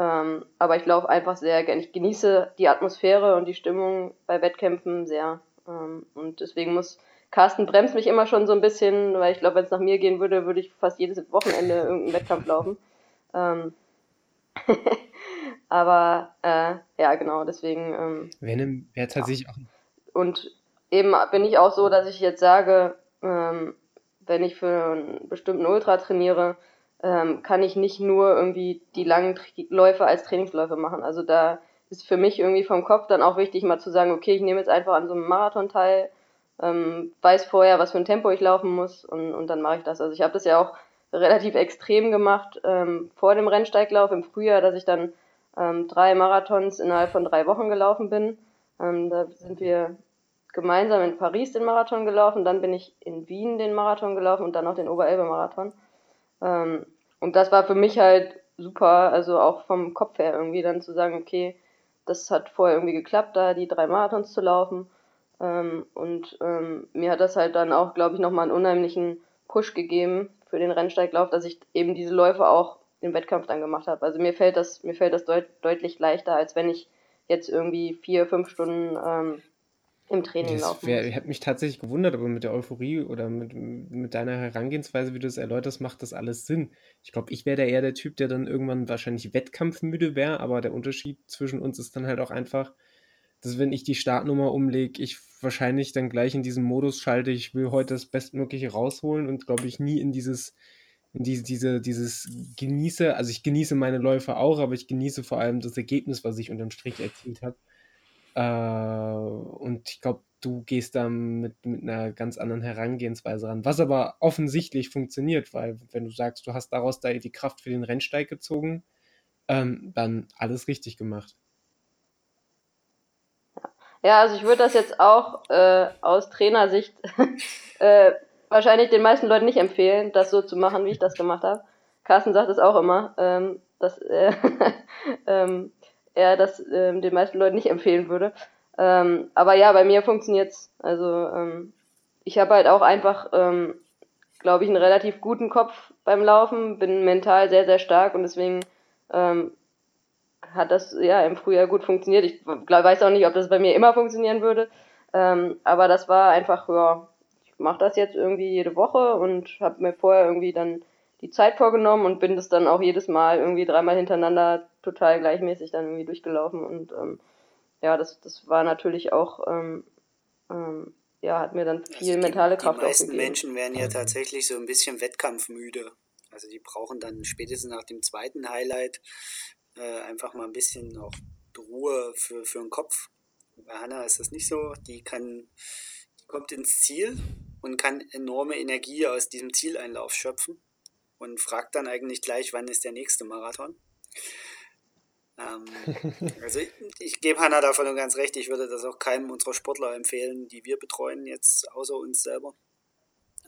Ähm, aber ich laufe einfach sehr gerne. Ich genieße die Atmosphäre und die Stimmung bei Wettkämpfen sehr. Ähm, und deswegen muss Carsten bremst mich immer schon so ein bisschen, weil ich glaube, wenn es nach mir gehen würde, würde ich fast jedes Wochenende irgendeinen Wettkampf laufen. Ähm, [laughs] aber äh, ja, genau, deswegen. Ähm, Venom wäre tatsächlich auch. Und eben bin ich auch so, dass ich jetzt sage, ähm, wenn ich für einen bestimmten Ultra trainiere, ähm, kann ich nicht nur irgendwie die langen Läufe als Trainingsläufe machen. Also da ist für mich irgendwie vom Kopf dann auch wichtig, mal zu sagen, okay, ich nehme jetzt einfach an so einem Marathon teil, ähm, weiß vorher, was für ein Tempo ich laufen muss und, und dann mache ich das. Also ich habe das ja auch relativ extrem gemacht ähm, vor dem Rennsteiglauf im Frühjahr, dass ich dann ähm, drei Marathons innerhalb von drei Wochen gelaufen bin. Ähm, da sind wir gemeinsam in Paris den Marathon gelaufen, dann bin ich in Wien den Marathon gelaufen und dann noch den Oberelbe-Marathon. Ähm, und das war für mich halt super, also auch vom Kopf her irgendwie dann zu sagen, okay, das hat vorher irgendwie geklappt, da die drei Marathons zu laufen. Ähm, und ähm, mir hat das halt dann auch, glaube ich, nochmal einen unheimlichen Push gegeben für den Rennsteiglauf, dass ich eben diese Läufe auch im Wettkampf dann gemacht habe. Also mir fällt das, mir fällt das deut deutlich leichter, als wenn ich jetzt irgendwie vier, fünf Stunden ähm, im Training das laufen wär, Hätte mich tatsächlich gewundert, aber mit der Euphorie oder mit, mit deiner Herangehensweise, wie du es erläuterst, macht das alles Sinn. Ich glaube, ich wäre da eher der Typ, der dann irgendwann wahrscheinlich wettkampfmüde wäre, aber der Unterschied zwischen uns ist dann halt auch einfach, dass wenn ich die Startnummer umlege, ich wahrscheinlich dann gleich in diesen Modus schalte, ich will heute das Bestmögliche rausholen und glaube ich nie in dieses, in diese, diese, dieses genieße, also ich genieße meine Läufe auch, aber ich genieße vor allem das Ergebnis, was ich unterm Strich erzielt habe. Äh, und ich glaube, du gehst da mit, mit einer ganz anderen Herangehensweise ran, was aber offensichtlich funktioniert, weil wenn du sagst, du hast daraus da die Kraft für den Rennsteig gezogen, ähm, dann alles richtig gemacht. Ja, also ich würde das jetzt auch äh, aus Trainersicht [laughs] äh, wahrscheinlich den meisten Leuten nicht empfehlen, das so zu machen, wie ich das gemacht habe. Carsten sagt es auch immer, ähm, dass äh, [laughs] ähm, er das ähm, den meisten Leuten nicht empfehlen würde. Ähm, aber ja, bei mir funktioniert's. Also ähm, ich habe halt auch einfach, ähm, glaube ich, einen relativ guten Kopf beim Laufen, bin mental sehr, sehr stark und deswegen ähm, hat das ja im Frühjahr gut funktioniert. Ich glaub, weiß auch nicht, ob das bei mir immer funktionieren würde, ähm, aber das war einfach, ja, ich mache das jetzt irgendwie jede Woche und habe mir vorher irgendwie dann die Zeit vorgenommen und bin das dann auch jedes Mal irgendwie dreimal hintereinander total gleichmäßig dann irgendwie durchgelaufen und ähm, ja, das, das war natürlich auch, ähm, ähm, ja, hat mir dann viel also die, mentale Kraft Die meisten Menschen werden ja tatsächlich so ein bisschen wettkampfmüde. Also die brauchen dann spätestens nach dem zweiten Highlight äh, einfach mal ein bisschen auch Ruhe für, für den Kopf. Bei Hanna ist das nicht so. Die kann, die kommt ins Ziel und kann enorme Energie aus diesem Zieleinlauf schöpfen und fragt dann eigentlich gleich, wann ist der nächste Marathon. Ähm, [laughs] also ich, ich gebe Hanna davon und ganz recht, ich würde das auch keinem unserer Sportler empfehlen, die wir betreuen jetzt, außer uns selber.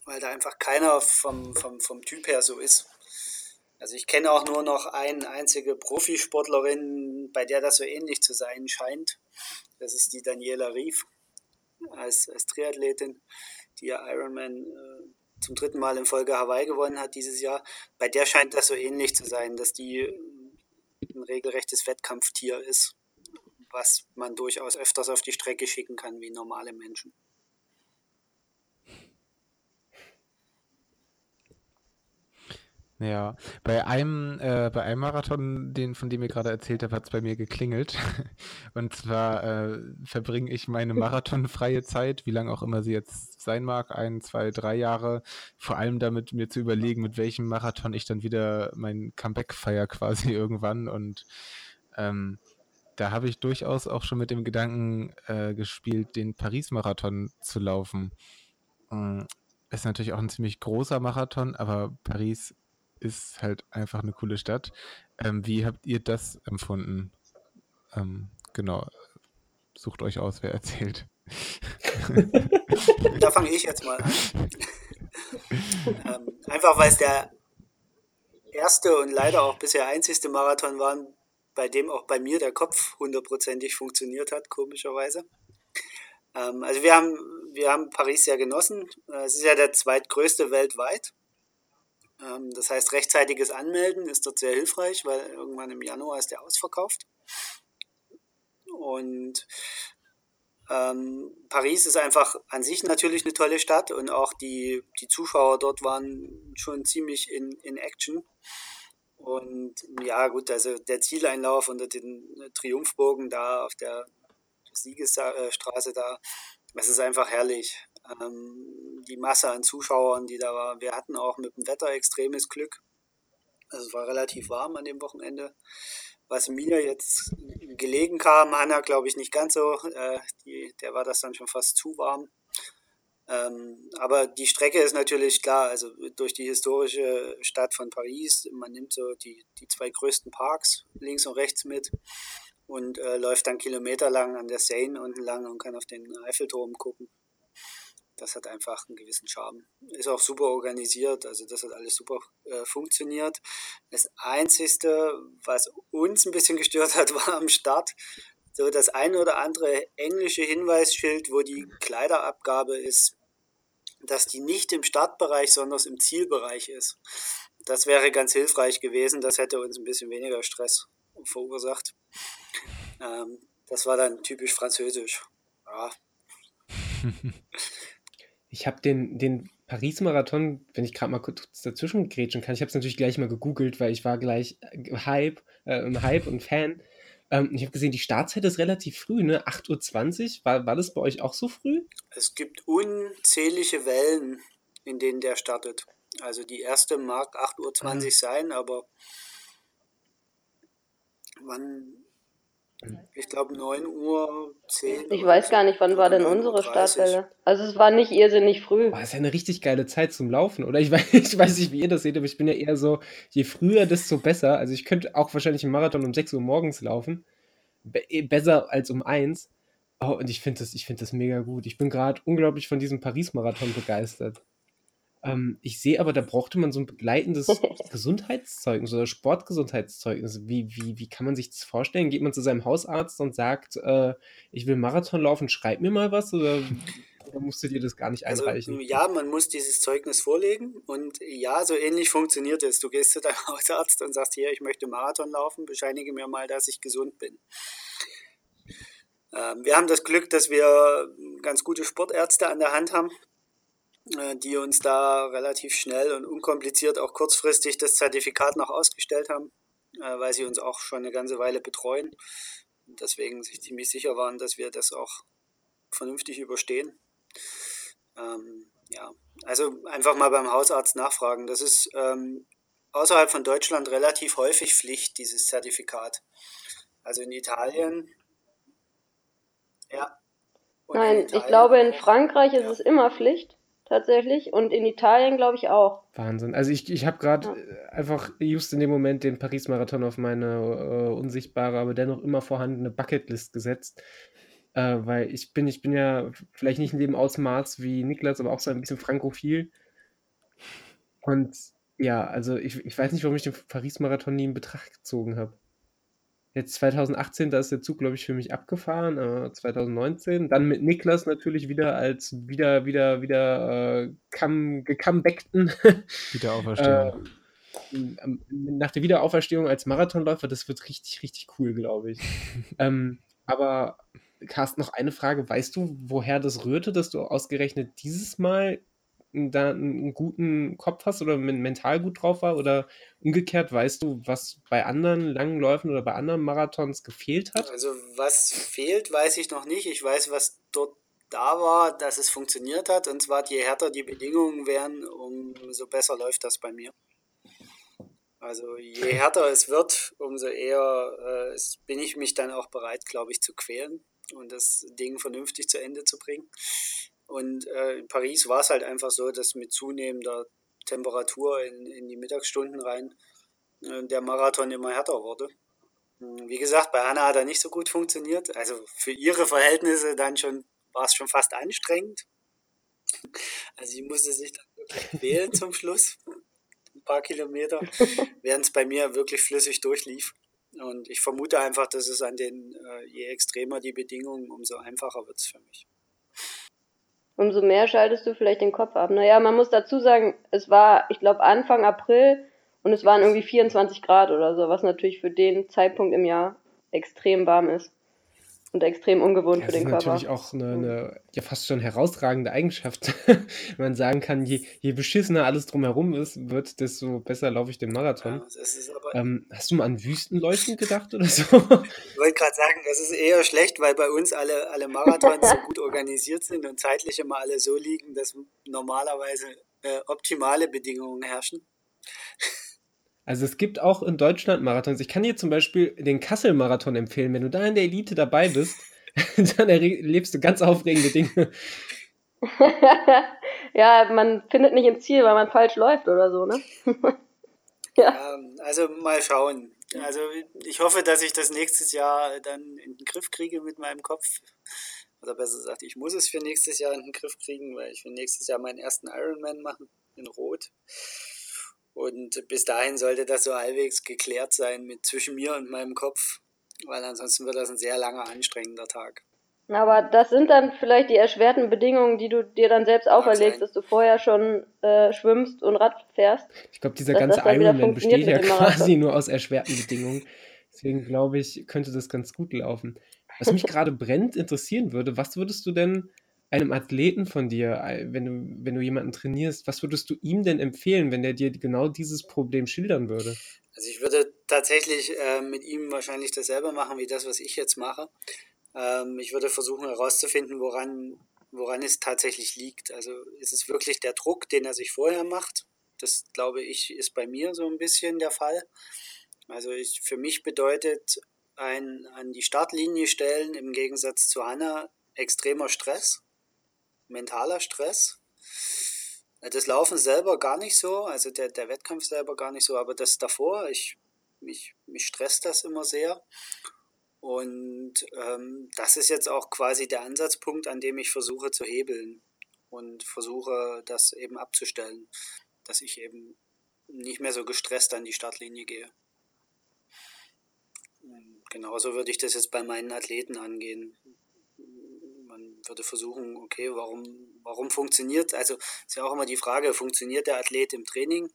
Weil da einfach keiner vom, vom, vom Typ her so ist. Also ich kenne auch nur noch eine einzige Profisportlerin, bei der das so ähnlich zu sein scheint. Das ist die Daniela Rief als, als Triathletin, die ja Ironman äh, zum dritten Mal in Folge Hawaii gewonnen hat dieses Jahr. Bei der scheint das so ähnlich zu sein, dass die ein regelrechtes Wettkampftier ist, was man durchaus öfters auf die Strecke schicken kann wie normale Menschen. Ja, bei einem, äh, bei einem Marathon, den, von dem ihr gerade erzählt habt, hat es bei mir geklingelt. [laughs] Und zwar äh, verbringe ich meine marathonfreie Zeit, wie lange auch immer sie jetzt sein mag, ein, zwei, drei Jahre, vor allem damit mir zu überlegen, mit welchem Marathon ich dann wieder mein Comeback feier quasi [laughs] irgendwann. Und ähm, da habe ich durchaus auch schon mit dem Gedanken äh, gespielt, den Paris-Marathon zu laufen. Ähm, ist natürlich auch ein ziemlich großer Marathon, aber Paris ist halt einfach eine coole Stadt. Ähm, wie habt ihr das empfunden? Ähm, genau. Sucht euch aus, wer erzählt. [laughs] da fange ich jetzt mal an. [laughs] ähm, einfach weil es der erste und leider auch bisher einzigste Marathon war, bei dem auch bei mir der Kopf hundertprozentig funktioniert hat, komischerweise. Ähm, also wir haben, wir haben Paris sehr genossen. Äh, es ist ja der zweitgrößte weltweit. Ähm, das heißt, rechtzeitiges Anmelden ist dort sehr hilfreich, weil irgendwann im Januar ist der ausverkauft. Und ähm, Paris ist einfach an sich natürlich eine tolle Stadt und auch die, die Zuschauer dort waren schon ziemlich in, in Action. Und ja, gut, also der Zieleinlauf unter den Triumphbogen da auf der Siegesstraße da, es ist einfach herrlich. Ähm, die Masse an Zuschauern, die da war. Wir hatten auch mit dem Wetter extremes Glück. Also es war relativ warm an dem Wochenende. Was mir jetzt gelegen kam, Hanna glaube ich nicht ganz so. Äh, die, der war das dann schon fast zu warm. Ähm, aber die Strecke ist natürlich klar, also durch die historische Stadt von Paris, man nimmt so die, die zwei größten Parks links und rechts mit und äh, läuft dann kilometerlang an der Seine unten lang und kann auf den Eiffelturm gucken. Das hat einfach einen gewissen Charme. Ist auch super organisiert, also das hat alles super äh, funktioniert. Das Einzige, was uns ein bisschen gestört hat, [laughs] war am Start so das ein oder andere englische Hinweisschild, wo die Kleiderabgabe ist, dass die nicht im Startbereich, sondern im Zielbereich ist. Das wäre ganz hilfreich gewesen. Das hätte uns ein bisschen weniger Stress verursacht. Ähm, das war dann typisch französisch. Ja. [laughs] Ich habe den, den Paris-Marathon, wenn ich gerade mal kurz dazwischen grätschen kann, ich habe es natürlich gleich mal gegoogelt, weil ich war gleich Hype, äh, Hype und Fan. Ähm, ich habe gesehen, die Startzeit ist relativ früh, ne? 8.20 Uhr. War, war das bei euch auch so früh? Es gibt unzählige Wellen, in denen der startet. Also die erste mag 8.20 Uhr ah. sein, aber wann ich glaube 9 Uhr 10. Ich weiß gar nicht, wann war denn unsere Startwelle? Also es war nicht irrsinnig früh. Boah, ist ja eine richtig geile Zeit zum Laufen, oder? Ich weiß, [laughs] ich weiß nicht, wie ihr das seht, aber ich bin ja eher so, je früher, desto besser. Also ich könnte auch wahrscheinlich einen Marathon um 6 Uhr morgens laufen. Be eh, besser als um 1. Oh, und ich finde das, find das mega gut. Ich bin gerade unglaublich von diesem Paris-Marathon begeistert. Ähm, ich sehe aber, da brauchte man so ein begleitendes [laughs] Gesundheitszeugnis oder Sportgesundheitszeugnis. Wie, wie, wie kann man sich das vorstellen? Geht man zu seinem Hausarzt und sagt, äh, ich will Marathon laufen, schreib mir mal was? Oder, oder musstet ihr das gar nicht also, einreichen? Also, ja, man muss dieses Zeugnis vorlegen und ja, so ähnlich funktioniert es. Du gehst zu deinem [laughs] Hausarzt und sagst, hier, ich möchte Marathon laufen, bescheinige mir mal, dass ich gesund bin. Ähm, wir haben das Glück, dass wir ganz gute Sportärzte an der Hand haben, die uns da relativ schnell und unkompliziert auch kurzfristig das Zertifikat noch ausgestellt haben, äh, weil sie uns auch schon eine ganze Weile betreuen und deswegen sich ziemlich sicher waren, dass wir das auch vernünftig überstehen. Ähm, ja, also einfach mal beim Hausarzt nachfragen. Das ist ähm, außerhalb von Deutschland relativ häufig Pflicht, dieses Zertifikat. Also in Italien, ja. Nein, in Italien, ich glaube, in Frankreich ist ja. es immer Pflicht tatsächlich und in Italien glaube ich auch. Wahnsinn. Also ich, ich habe gerade ja. Äh, einfach just in dem Moment den Paris-Marathon auf meine äh, unsichtbare, aber dennoch immer vorhandene Bucketlist gesetzt. Äh, weil ich bin, ich bin ja vielleicht nicht in dem Ausmaß wie Niklas, aber auch so ein bisschen frankophil. Und ja, also ich, ich weiß nicht, warum ich den Paris-Marathon nie in Betracht gezogen habe. Jetzt 2018, da ist der Zug, glaube ich, für mich abgefahren. Äh, 2019, dann mit Niklas natürlich wieder als wieder, wieder, wieder äh, come, gecomebackten. Wiederauferstehung. [laughs] äh, nach der Wiederauferstehung als Marathonläufer, das wird richtig, richtig cool, glaube ich. [laughs] ähm, aber Carsten, noch eine Frage. Weißt du, woher das rührte, dass du ausgerechnet dieses Mal da einen guten Kopf hast oder mental gut drauf war? Oder umgekehrt, weißt du, was bei anderen langen Läufen oder bei anderen Marathons gefehlt hat? Also was fehlt, weiß ich noch nicht. Ich weiß, was dort da war, dass es funktioniert hat. Und zwar, je härter die Bedingungen wären, umso besser läuft das bei mir. Also je [laughs] härter es wird, umso eher äh, bin ich mich dann auch bereit, glaube ich, zu quälen und das Ding vernünftig zu Ende zu bringen. Und äh, in Paris war es halt einfach so, dass mit zunehmender Temperatur in, in die Mittagsstunden rein äh, der Marathon immer härter wurde. Hm, wie gesagt, bei Anna hat er nicht so gut funktioniert. Also für ihre Verhältnisse dann schon war es schon fast anstrengend. Also sie musste sich dann wirklich [laughs] wählen zum Schluss. Ein paar Kilometer, [laughs] während es bei mir wirklich flüssig durchlief. Und ich vermute einfach, dass es an den, äh, je extremer die Bedingungen, umso einfacher wird es für mich. Umso mehr schaltest du vielleicht den Kopf ab. Naja, man muss dazu sagen, es war, ich glaube, Anfang April und es waren irgendwie 24 Grad oder so, was natürlich für den Zeitpunkt im Jahr extrem warm ist und extrem ungewohnt ja, für den Körper. Das ist natürlich auch eine, eine, ja fast schon herausragende Eigenschaft, [laughs] wenn man sagen kann, je, je beschissener alles drumherum ist, wird, desto besser laufe ich den Marathon. Ja, ähm, hast du mal an Wüstenleuchten gedacht oder so? Ich wollte gerade sagen, das ist eher schlecht, weil bei uns alle, alle Marathons so gut organisiert sind und zeitlich immer alle so liegen, dass normalerweise äh, optimale Bedingungen herrschen. Also es gibt auch in Deutschland Marathons. Ich kann dir zum Beispiel den Kassel-Marathon empfehlen. Wenn du da in der Elite dabei bist, [laughs] dann erlebst du ganz aufregende Dinge. [laughs] ja, man findet nicht ins Ziel, weil man falsch läuft oder so, ne? [laughs] ja. Ähm, also mal schauen. Also ich hoffe, dass ich das nächstes Jahr dann in den Griff kriege mit meinem Kopf. Oder besser gesagt, ich muss es für nächstes Jahr in den Griff kriegen, weil ich will nächstes Jahr meinen ersten Ironman machen in Rot. Und bis dahin sollte das so halbwegs geklärt sein mit zwischen mir und meinem Kopf, weil ansonsten wird das ein sehr langer, anstrengender Tag. Aber das sind dann vielleicht die erschwerten Bedingungen, die du dir dann selbst auferlegst, dass du vorher schon äh, schwimmst und Rad fährst. Ich glaube, dieser ganze Ironman besteht ja quasi nur aus erschwerten Bedingungen. Deswegen glaube ich, könnte das ganz gut laufen. Was mich [laughs] gerade brennt interessieren würde, was würdest du denn einem Athleten von dir, wenn du, wenn du jemanden trainierst, was würdest du ihm denn empfehlen, wenn der dir genau dieses Problem schildern würde? Also ich würde tatsächlich äh, mit ihm wahrscheinlich dasselbe machen wie das, was ich jetzt mache. Ähm, ich würde versuchen herauszufinden, woran, woran es tatsächlich liegt. Also ist es wirklich der Druck, den er sich vorher macht? Das glaube ich ist bei mir so ein bisschen der Fall. Also ich, für mich bedeutet ein an die Startlinie stellen im Gegensatz zu Hanna extremer Stress mentaler Stress. Das Laufen selber gar nicht so, also der, der Wettkampf selber gar nicht so, aber das davor, ich, mich, mich stresst das immer sehr. Und ähm, das ist jetzt auch quasi der Ansatzpunkt, an dem ich versuche zu hebeln und versuche das eben abzustellen, dass ich eben nicht mehr so gestresst an die Startlinie gehe. Genauso würde ich das jetzt bei meinen Athleten angehen würde versuchen, okay, warum, warum funktioniert, also ist ja auch immer die Frage, funktioniert der Athlet im Training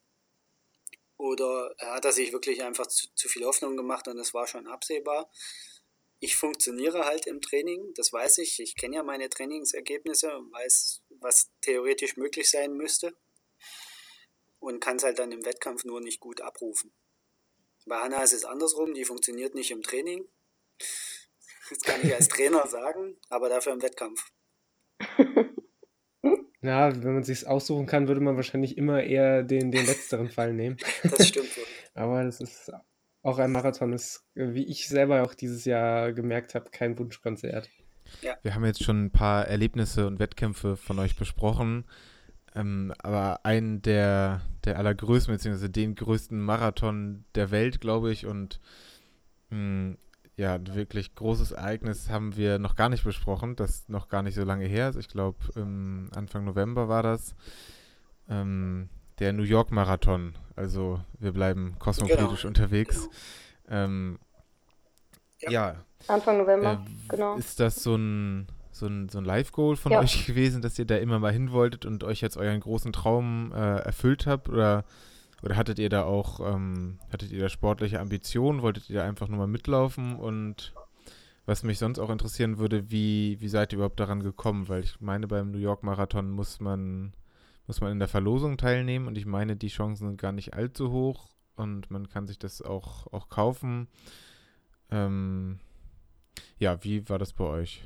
oder hat er sich wirklich einfach zu, zu viel Hoffnung gemacht und es war schon absehbar. Ich funktioniere halt im Training, das weiß ich. Ich kenne ja meine Trainingsergebnisse und weiß, was theoretisch möglich sein müsste und kann es halt dann im Wettkampf nur nicht gut abrufen. Bei Hanna ist es andersrum, die funktioniert nicht im Training das kann ich als Trainer sagen, aber dafür im Wettkampf. [laughs] Ja, wenn man sich aussuchen kann, würde man wahrscheinlich immer eher den, den letzteren Fall nehmen. [laughs] Das stimmt wohl. [laughs] aber das ist auch ein Marathon, ist, wie ich selber auch dieses Jahr gemerkt habe, kein Wunschkonzert. Ja. Wir haben jetzt schon ein paar Erlebnisse und Wettkämpfe von euch besprochen. Ähm, aber einen der, der allergrößten, beziehungsweise den größten Marathon der Welt, glaube ich, und mh, hm, ja, ein wirklich großes Ereignis haben wir noch gar nicht besprochen. Das noch gar nicht so lange her ist. Ich glaube, Anfang November war das. Ähm, der New York Marathon. Also wir bleiben kosmopolitisch genau. unterwegs. Ähm, ja. ja. Anfang November, äh, genau. Ist das so ein, so ein, so ein Live-Goal von ja. euch [laughs] gewesen, dass ihr da immer mal hin wolltet und euch jetzt euren großen Traum äh, erfüllt habt? Oder oder hattet ihr da auch, ähm, hattet ihr da sportliche Ambitionen? Wolltet ihr da einfach nur mal mitlaufen? Und was mich sonst auch interessieren würde, wie, wie seid ihr überhaupt daran gekommen? Weil ich meine, beim New York Marathon muss man, muss man in der Verlosung teilnehmen und ich meine, die Chancen sind gar nicht allzu hoch und man kann sich das auch, auch kaufen. Ähm, ja, wie war das bei euch?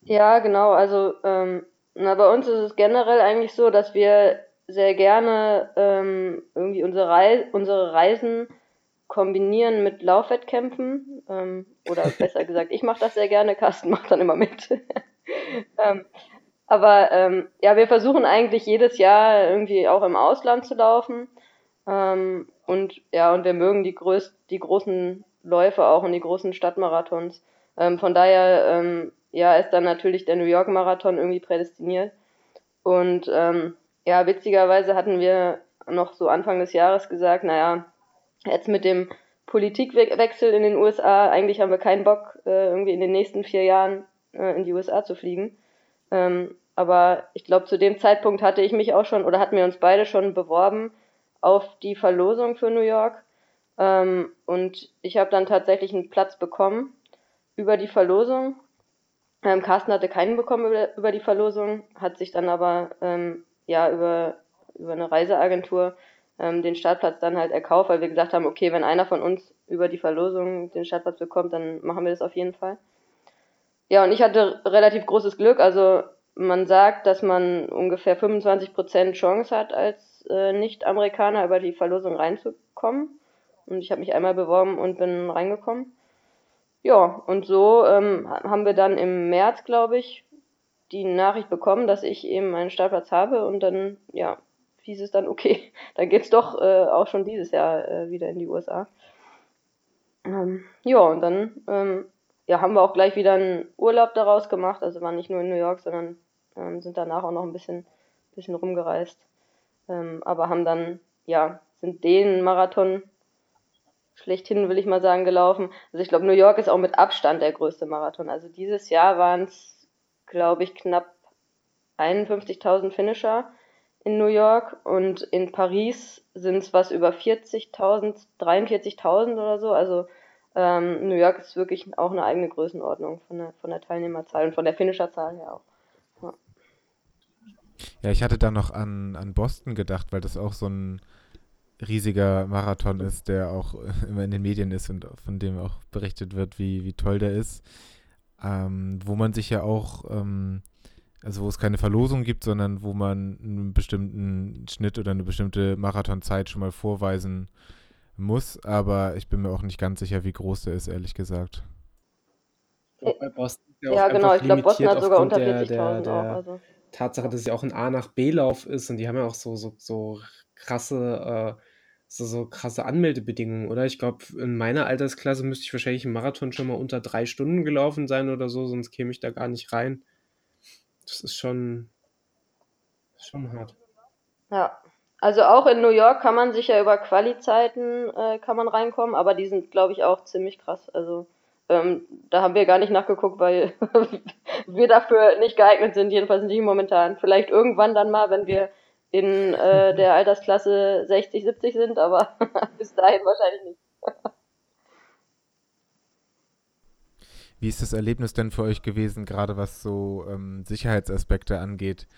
Ja, genau. Also ähm, na, bei uns ist es generell eigentlich so, dass wir sehr gerne ähm, irgendwie unsere, Reis unsere Reisen kombinieren mit Laufwettkämpfen. Ähm, oder [laughs] besser gesagt, ich mache das sehr gerne, Carsten macht dann immer mit. [laughs] ähm, Aber ähm, ja, wir versuchen eigentlich jedes Jahr irgendwie auch im Ausland zu laufen. Ähm, und ja, und wir mögen die, größ die großen Läufe auch und die großen Stadtmarathons. Ähm, von daher ähm, ja, ist dann natürlich der New York Marathon irgendwie prädestiniert. Und ähm, ja, witzigerweise hatten wir noch so Anfang des Jahres gesagt, naja, jetzt mit dem Politikwechsel in den USA, eigentlich haben wir keinen Bock, äh, irgendwie in den nächsten vier Jahren äh, in die USA zu fliegen. Ähm, aber ich glaube, zu dem Zeitpunkt hatte ich mich auch schon oder hatten wir uns beide schon beworben auf die Verlosung für New York. Ähm, und ich habe dann tatsächlich einen Platz bekommen über die Verlosung. Ähm, Carsten hatte keinen bekommen über, über die Verlosung, hat sich dann aber ähm, ja über, über eine Reiseagentur ähm, den Startplatz dann halt erkauft, weil wir gesagt haben, okay, wenn einer von uns über die Verlosung den Startplatz bekommt, dann machen wir das auf jeden Fall. Ja, und ich hatte relativ großes Glück. Also man sagt, dass man ungefähr 25% Chance hat, als äh, Nicht-Amerikaner über die Verlosung reinzukommen. Und ich habe mich einmal beworben und bin reingekommen. Ja, und so ähm, haben wir dann im März, glaube ich, die Nachricht bekommen, dass ich eben einen Startplatz habe und dann, ja, hieß es dann, okay, [laughs] dann geht's doch äh, auch schon dieses Jahr äh, wieder in die USA. Ähm, ja, und dann ähm, ja, haben wir auch gleich wieder einen Urlaub daraus gemacht. Also waren nicht nur in New York, sondern ähm, sind danach auch noch ein bisschen, bisschen rumgereist. Ähm, aber haben dann, ja, sind den Marathon schlechthin, will ich mal sagen, gelaufen. Also ich glaube, New York ist auch mit Abstand der größte Marathon. Also dieses Jahr waren es, glaube ich, knapp 51.000 Finisher in New York und in Paris sind es was über 40.000, 43.000 oder so. Also ähm, New York ist wirklich auch eine eigene Größenordnung von der, von der Teilnehmerzahl und von der Finisherzahl her auch. Ja. ja, ich hatte da noch an, an Boston gedacht, weil das auch so ein riesiger Marathon ist, der auch [laughs] immer in den Medien ist und von dem auch berichtet wird, wie, wie toll der ist. Ähm, wo man sich ja auch ähm, also wo es keine Verlosung gibt, sondern wo man einen bestimmten Schnitt oder eine bestimmte Marathonzeit schon mal vorweisen muss. Aber ich bin mir auch nicht ganz sicher, wie groß der ist, ehrlich gesagt. Bei Boston ja, ja genau, ich glaube, Boston hat sogar unter 40.000 auch. Also. Tatsache, dass es ja auch ein A nach B-Lauf ist und die haben ja auch so, so, so krasse, äh, so, so krasse Anmeldebedingungen, oder? Ich glaube, in meiner Altersklasse müsste ich wahrscheinlich im Marathon schon mal unter drei Stunden gelaufen sein oder so, sonst käme ich da gar nicht rein. Das ist schon, schon hart. Ja. Also auch in New York kann man sich ja über Quali-Zeiten äh, kann man reinkommen, aber die sind, glaube ich, auch ziemlich krass. Also ähm, da haben wir gar nicht nachgeguckt, weil [laughs] wir dafür nicht geeignet sind, jedenfalls nicht momentan. Vielleicht irgendwann dann mal, wenn wir in äh, der Altersklasse 60, 70 sind, aber [laughs] bis dahin wahrscheinlich nicht. Wie ist das Erlebnis denn für euch gewesen, gerade was so ähm, Sicherheitsaspekte angeht?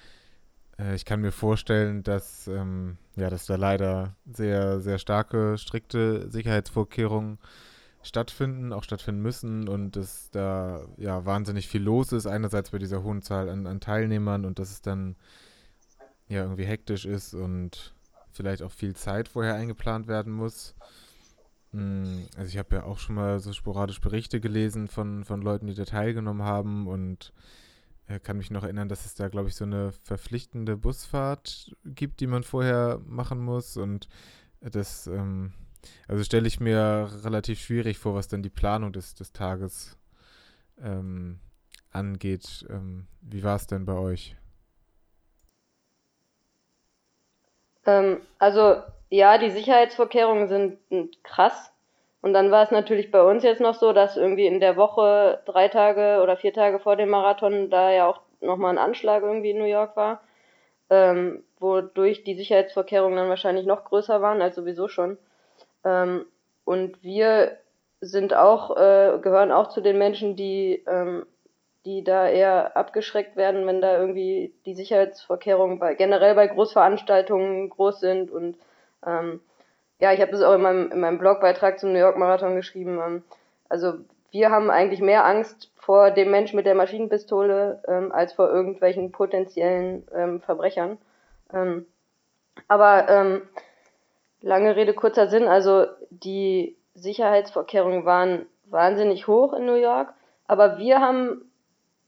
Äh, ich kann mir vorstellen, dass, ähm, ja, dass da leider sehr, sehr starke, strikte Sicherheitsvorkehrungen stattfinden, auch stattfinden müssen und dass da ja wahnsinnig viel los ist, einerseits bei dieser hohen Zahl an, an Teilnehmern und dass es dann ja irgendwie hektisch ist und vielleicht auch viel Zeit vorher eingeplant werden muss. Hm, also ich habe ja auch schon mal so sporadisch Berichte gelesen von, von Leuten, die da teilgenommen haben und äh, kann mich noch erinnern, dass es da, glaube ich, so eine verpflichtende Busfahrt gibt, die man vorher machen muss und das, ähm, also stelle ich mir relativ schwierig vor, was dann die Planung des, des Tages ähm, angeht. Ähm, wie war es denn bei euch? Ähm, also ja, die Sicherheitsvorkehrungen sind krass. Und dann war es natürlich bei uns jetzt noch so, dass irgendwie in der Woche drei Tage oder vier Tage vor dem Marathon da ja auch nochmal ein Anschlag irgendwie in New York war, ähm, wodurch die Sicherheitsvorkehrungen dann wahrscheinlich noch größer waren als sowieso schon. Ähm, und wir sind auch, äh, gehören auch zu den Menschen, die ähm, die da eher abgeschreckt werden, wenn da irgendwie die Sicherheitsvorkehrungen bei, generell bei Großveranstaltungen groß sind. Und ähm, ja, ich habe das auch in meinem, in meinem Blogbeitrag zum New York Marathon geschrieben. Ähm, also wir haben eigentlich mehr Angst vor dem Menschen mit der Maschinenpistole ähm, als vor irgendwelchen potenziellen ähm, Verbrechern. Ähm, aber ähm, lange Rede, kurzer Sinn, also die Sicherheitsvorkehrungen waren wahnsinnig hoch in New York, aber wir haben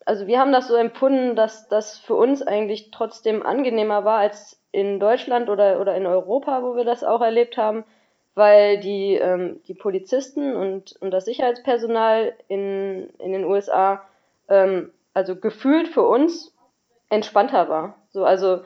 also wir haben das so empfunden, dass das für uns eigentlich trotzdem angenehmer war als in Deutschland oder, oder in Europa, wo wir das auch erlebt haben, weil die, ähm, die Polizisten und, und das Sicherheitspersonal in, in den USA ähm, also gefühlt für uns entspannter war. So, also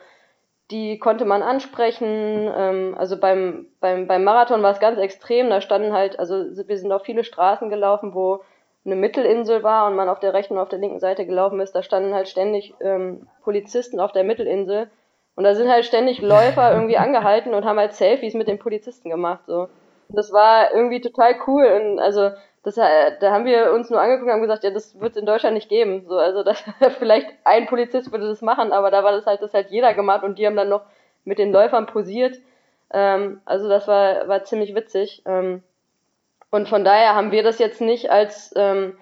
die konnte man ansprechen. Ähm, also beim, beim, beim Marathon war es ganz extrem. Da standen halt, also wir sind auf viele Straßen gelaufen, wo eine Mittelinsel war und man auf der rechten und auf der linken Seite gelaufen ist. Da standen halt ständig ähm, Polizisten auf der Mittelinsel. Und da sind halt ständig Läufer [laughs] irgendwie angehalten und haben halt Selfies mit den Polizisten gemacht. So. Und das war irgendwie total cool. Und also das, äh, da haben wir uns nur angeguckt und haben gesagt, ja, das wird es in Deutschland nicht geben. So, also das, [laughs] vielleicht ein Polizist würde das machen, aber da war das halt, das halt jeder gemacht und die haben dann noch mit den Läufern posiert. Ähm, also das war, war ziemlich witzig. Ähm, und von daher haben wir das jetzt nicht als, ähm,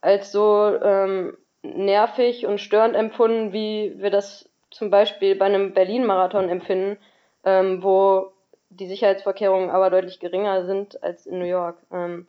als so ähm, nervig und störend empfunden, wie wir das zum Beispiel bei einem Berlin-Marathon empfinden, ähm, wo die Sicherheitsvorkehrungen aber deutlich geringer sind als in New York. Ähm,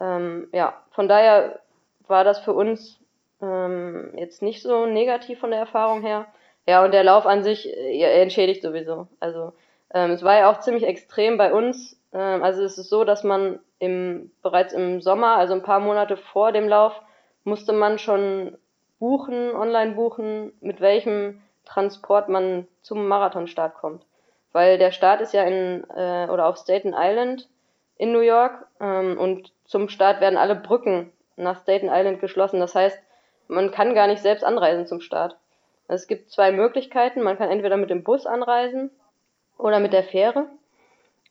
ähm, ja, von daher war das für uns ähm, jetzt nicht so negativ von der Erfahrung her. Ja, und der Lauf an sich äh, entschädigt sowieso. Also ähm, es war ja auch ziemlich extrem bei uns. Ähm, also es ist so, dass man im, bereits im Sommer, also ein paar Monate vor dem Lauf, musste man schon buchen, online buchen, mit welchem Transport man zum Marathonstart kommt. Weil der Start ist ja in äh, oder auf Staten Island in New York ähm, und zum Start werden alle Brücken nach Staten Island geschlossen. Das heißt, man kann gar nicht selbst anreisen zum Start. Es gibt zwei Möglichkeiten. Man kann entweder mit dem Bus anreisen oder mit der Fähre.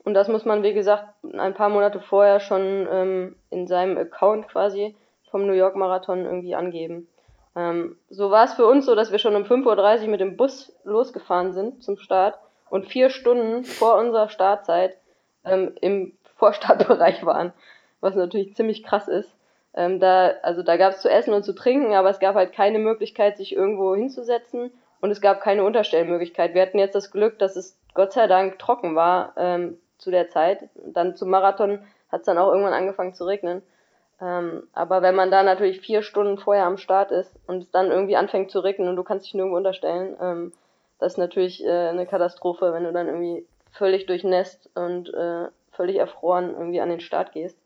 Und das muss man, wie gesagt, ein paar Monate vorher schon ähm, in seinem Account quasi vom New York Marathon irgendwie angeben. Ähm, so war es für uns so, dass wir schon um 5.30 Uhr mit dem Bus losgefahren sind zum Start und vier Stunden vor unserer Startzeit ähm, im [laughs] Vorstadtbereich waren, was natürlich ziemlich krass ist. Ähm, da, also da gab es zu essen und zu trinken, aber es gab halt keine Möglichkeit, sich irgendwo hinzusetzen und es gab keine Unterstellmöglichkeit. Wir hatten jetzt das Glück, dass es Gott sei Dank trocken war ähm, zu der Zeit. Dann zum Marathon hat es dann auch irgendwann angefangen zu regnen. Ähm, aber wenn man da natürlich vier Stunden vorher am Start ist und es dann irgendwie anfängt zu regnen und du kannst dich nirgendwo unterstellen, ähm, das ist natürlich äh, eine Katastrophe, wenn du dann irgendwie völlig durchnässt und äh, völlig erfroren irgendwie an den Start gehst.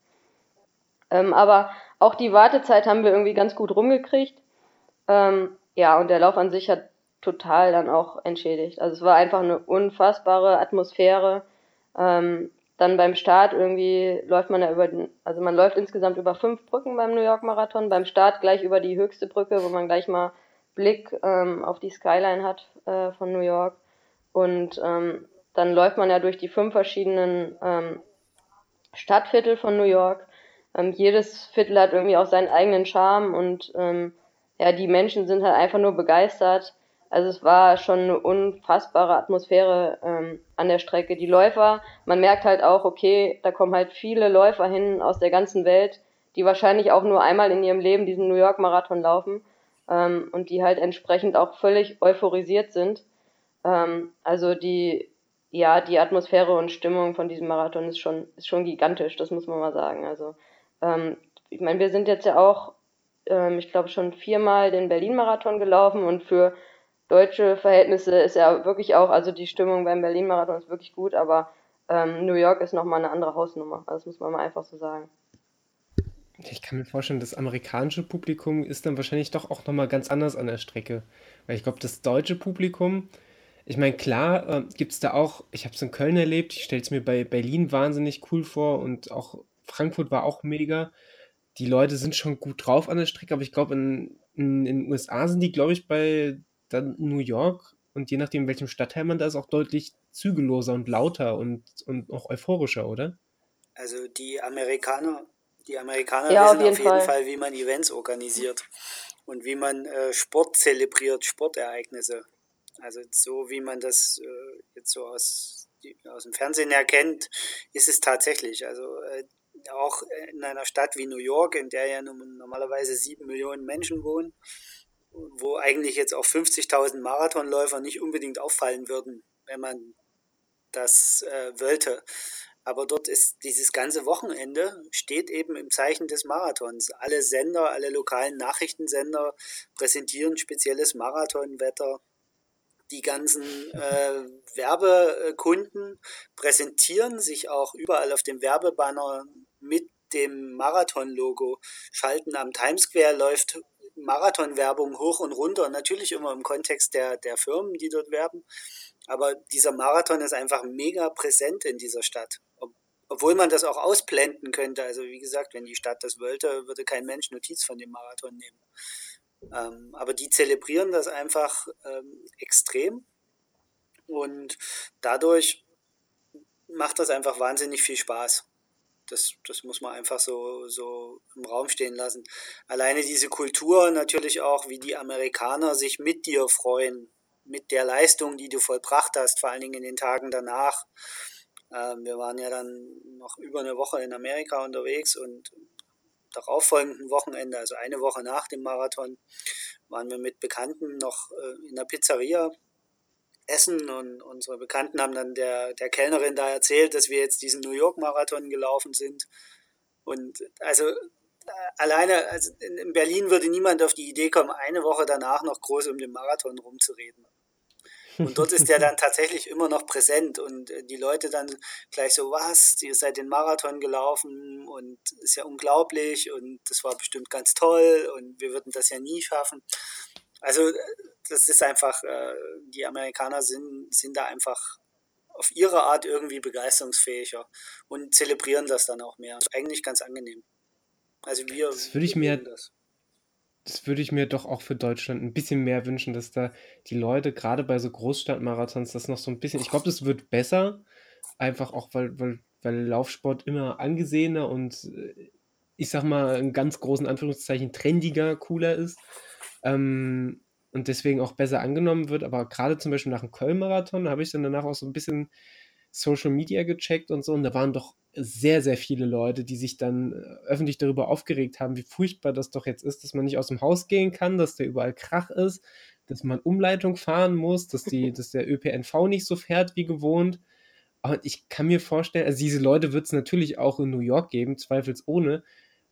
Ähm, aber auch die Wartezeit haben wir irgendwie ganz gut rumgekriegt. Ähm, ja, und der Lauf an sich hat total dann auch entschädigt. Also es war einfach eine unfassbare Atmosphäre. Ähm, dann beim Start irgendwie läuft man ja über den, also man läuft insgesamt über fünf Brücken beim New York Marathon. Beim Start gleich über die höchste Brücke, wo man gleich mal Blick ähm, auf die Skyline hat äh, von New York. Und ähm, dann läuft man ja durch die fünf verschiedenen ähm, Stadtviertel von New York. Ähm, jedes Viertel hat irgendwie auch seinen eigenen Charme und ähm, ja, die Menschen sind halt einfach nur begeistert. Also es war schon eine unfassbare Atmosphäre ähm, an der Strecke. Die Läufer, man merkt halt auch, okay, da kommen halt viele Läufer hin aus der ganzen Welt, die wahrscheinlich auch nur einmal in ihrem Leben diesen New York Marathon laufen ähm, und die halt entsprechend auch völlig euphorisiert sind. Ähm, also die ja, die Atmosphäre und Stimmung von diesem Marathon ist schon, ist schon gigantisch, das muss man mal sagen. Also, ähm, ich meine, wir sind jetzt ja auch, ähm, ich glaube, schon viermal den Berlin-Marathon gelaufen und für deutsche Verhältnisse ist ja wirklich auch, also die Stimmung beim Berlin-Marathon ist wirklich gut, aber ähm, New York ist nochmal eine andere Hausnummer. Also das muss man mal einfach so sagen. Ich kann mir vorstellen, das amerikanische Publikum ist dann wahrscheinlich doch auch nochmal ganz anders an der Strecke. Weil ich glaube, das deutsche Publikum, ich meine, klar, äh, gibt es da auch, ich habe es in Köln erlebt, ich stelle es mir bei Berlin wahnsinnig cool vor und auch Frankfurt war auch mega. Die Leute sind schon gut drauf an der Strecke, aber ich glaube, in, in, in, den USA sind die, glaube ich, bei dann New York und je nachdem, in welchem Stadtteil man da ist, auch deutlich zügelloser und lauter und, und auch euphorischer, oder? Also die Amerikaner, die Amerikaner ja, wissen auf jeden, auf jeden Fall. Fall. wie man Events organisiert und wie man äh, Sport zelebriert, Sportereignisse. Also so wie man das äh, jetzt so aus, aus dem Fernsehen erkennt, ist es tatsächlich. Also äh, auch in einer Stadt wie New York, in der ja normalerweise sieben Millionen Menschen wohnen, wo eigentlich jetzt auch 50.000 Marathonläufer nicht unbedingt auffallen würden, wenn man das äh, wollte. aber dort ist dieses ganze Wochenende steht eben im Zeichen des Marathons. Alle Sender, alle lokalen Nachrichtensender präsentieren spezielles Marathonwetter. Die ganzen äh, Werbekunden präsentieren sich auch überall auf dem Werbebanner mit dem Marathon-Logo, schalten am Times Square, läuft Marathon-Werbung hoch und runter, natürlich immer im Kontext der, der Firmen, die dort werben. Aber dieser Marathon ist einfach mega präsent in dieser Stadt. Obwohl man das auch ausblenden könnte. Also wie gesagt, wenn die Stadt das wollte, würde kein Mensch Notiz von dem Marathon nehmen. Ähm, aber die zelebrieren das einfach ähm, extrem. Und dadurch macht das einfach wahnsinnig viel Spaß. Das, das muss man einfach so, so im Raum stehen lassen. Alleine diese Kultur natürlich auch, wie die Amerikaner sich mit dir freuen, mit der Leistung, die du vollbracht hast, vor allen Dingen in den Tagen danach. Ähm, wir waren ja dann noch über eine Woche in Amerika unterwegs und darauffolgenden Wochenende, also eine Woche nach dem Marathon, waren wir mit Bekannten noch äh, in der Pizzeria essen und unsere Bekannten haben dann der, der Kellnerin da erzählt, dass wir jetzt diesen New York Marathon gelaufen sind. Und also äh, alleine, also in Berlin würde niemand auf die Idee kommen, eine Woche danach noch groß um den Marathon rumzureden. Und dort ist der dann [laughs] tatsächlich immer noch präsent und äh, die Leute dann gleich so, was, ihr seid den Marathon gelaufen und ist ja unglaublich und das war bestimmt ganz toll und wir würden das ja nie schaffen. Also äh, das ist einfach, äh, die Amerikaner sind, sind da einfach auf ihre Art irgendwie begeisterungsfähiger und zelebrieren das dann auch mehr. Eigentlich ganz angenehm. Also wir. Das würde ich mir. Das das würde ich mir doch auch für Deutschland ein bisschen mehr wünschen, dass da die Leute gerade bei so Großstadtmarathons das noch so ein bisschen, ich glaube, das wird besser, einfach auch, weil, weil, weil Laufsport immer angesehener und äh, ich sag mal in ganz großen Anführungszeichen trendiger, cooler ist ähm, und deswegen auch besser angenommen wird. Aber gerade zum Beispiel nach dem Köln-Marathon habe ich dann danach auch so ein bisschen Social Media gecheckt und so und da waren doch sehr, sehr viele Leute, die sich dann äh, öffentlich darüber aufgeregt haben, wie furchtbar das doch jetzt ist, dass man nicht aus dem Haus gehen kann, dass da überall Krach ist, dass man Umleitung fahren muss, dass, die, [laughs] dass der ÖPNV nicht so fährt wie gewohnt. Und ich kann mir vorstellen, also diese Leute wird es natürlich auch in New York geben, zweifelsohne.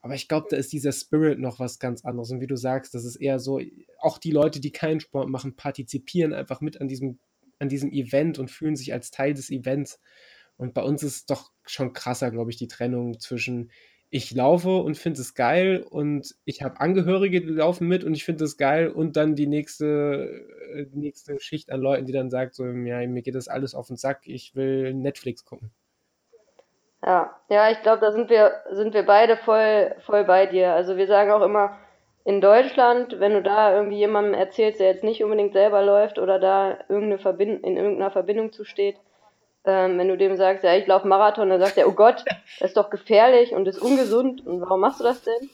Aber ich glaube, da ist dieser Spirit noch was ganz anderes. Und wie du sagst, das ist eher so, auch die Leute, die keinen Sport machen, partizipieren einfach mit an diesem, an diesem Event und fühlen sich als Teil des Events. Und bei uns ist doch schon krasser, glaube ich, die Trennung zwischen ich laufe und finde es geil und ich habe Angehörige, die laufen mit und ich finde es geil und dann die nächste, äh, nächste Schicht an Leuten, die dann sagt, so, ja, mir geht das alles auf den Sack, ich will Netflix gucken. Ja, ja, ich glaube, da sind wir, sind wir beide voll, voll bei dir. Also wir sagen auch immer, in Deutschland, wenn du da irgendwie jemandem erzählst, der jetzt nicht unbedingt selber läuft oder da irgendeine Verbind in irgendeiner Verbindung zu steht, ähm, wenn du dem sagst, ja, ich laufe Marathon, dann sagt er, oh Gott, das ist doch gefährlich und ist ungesund und warum machst du das denn?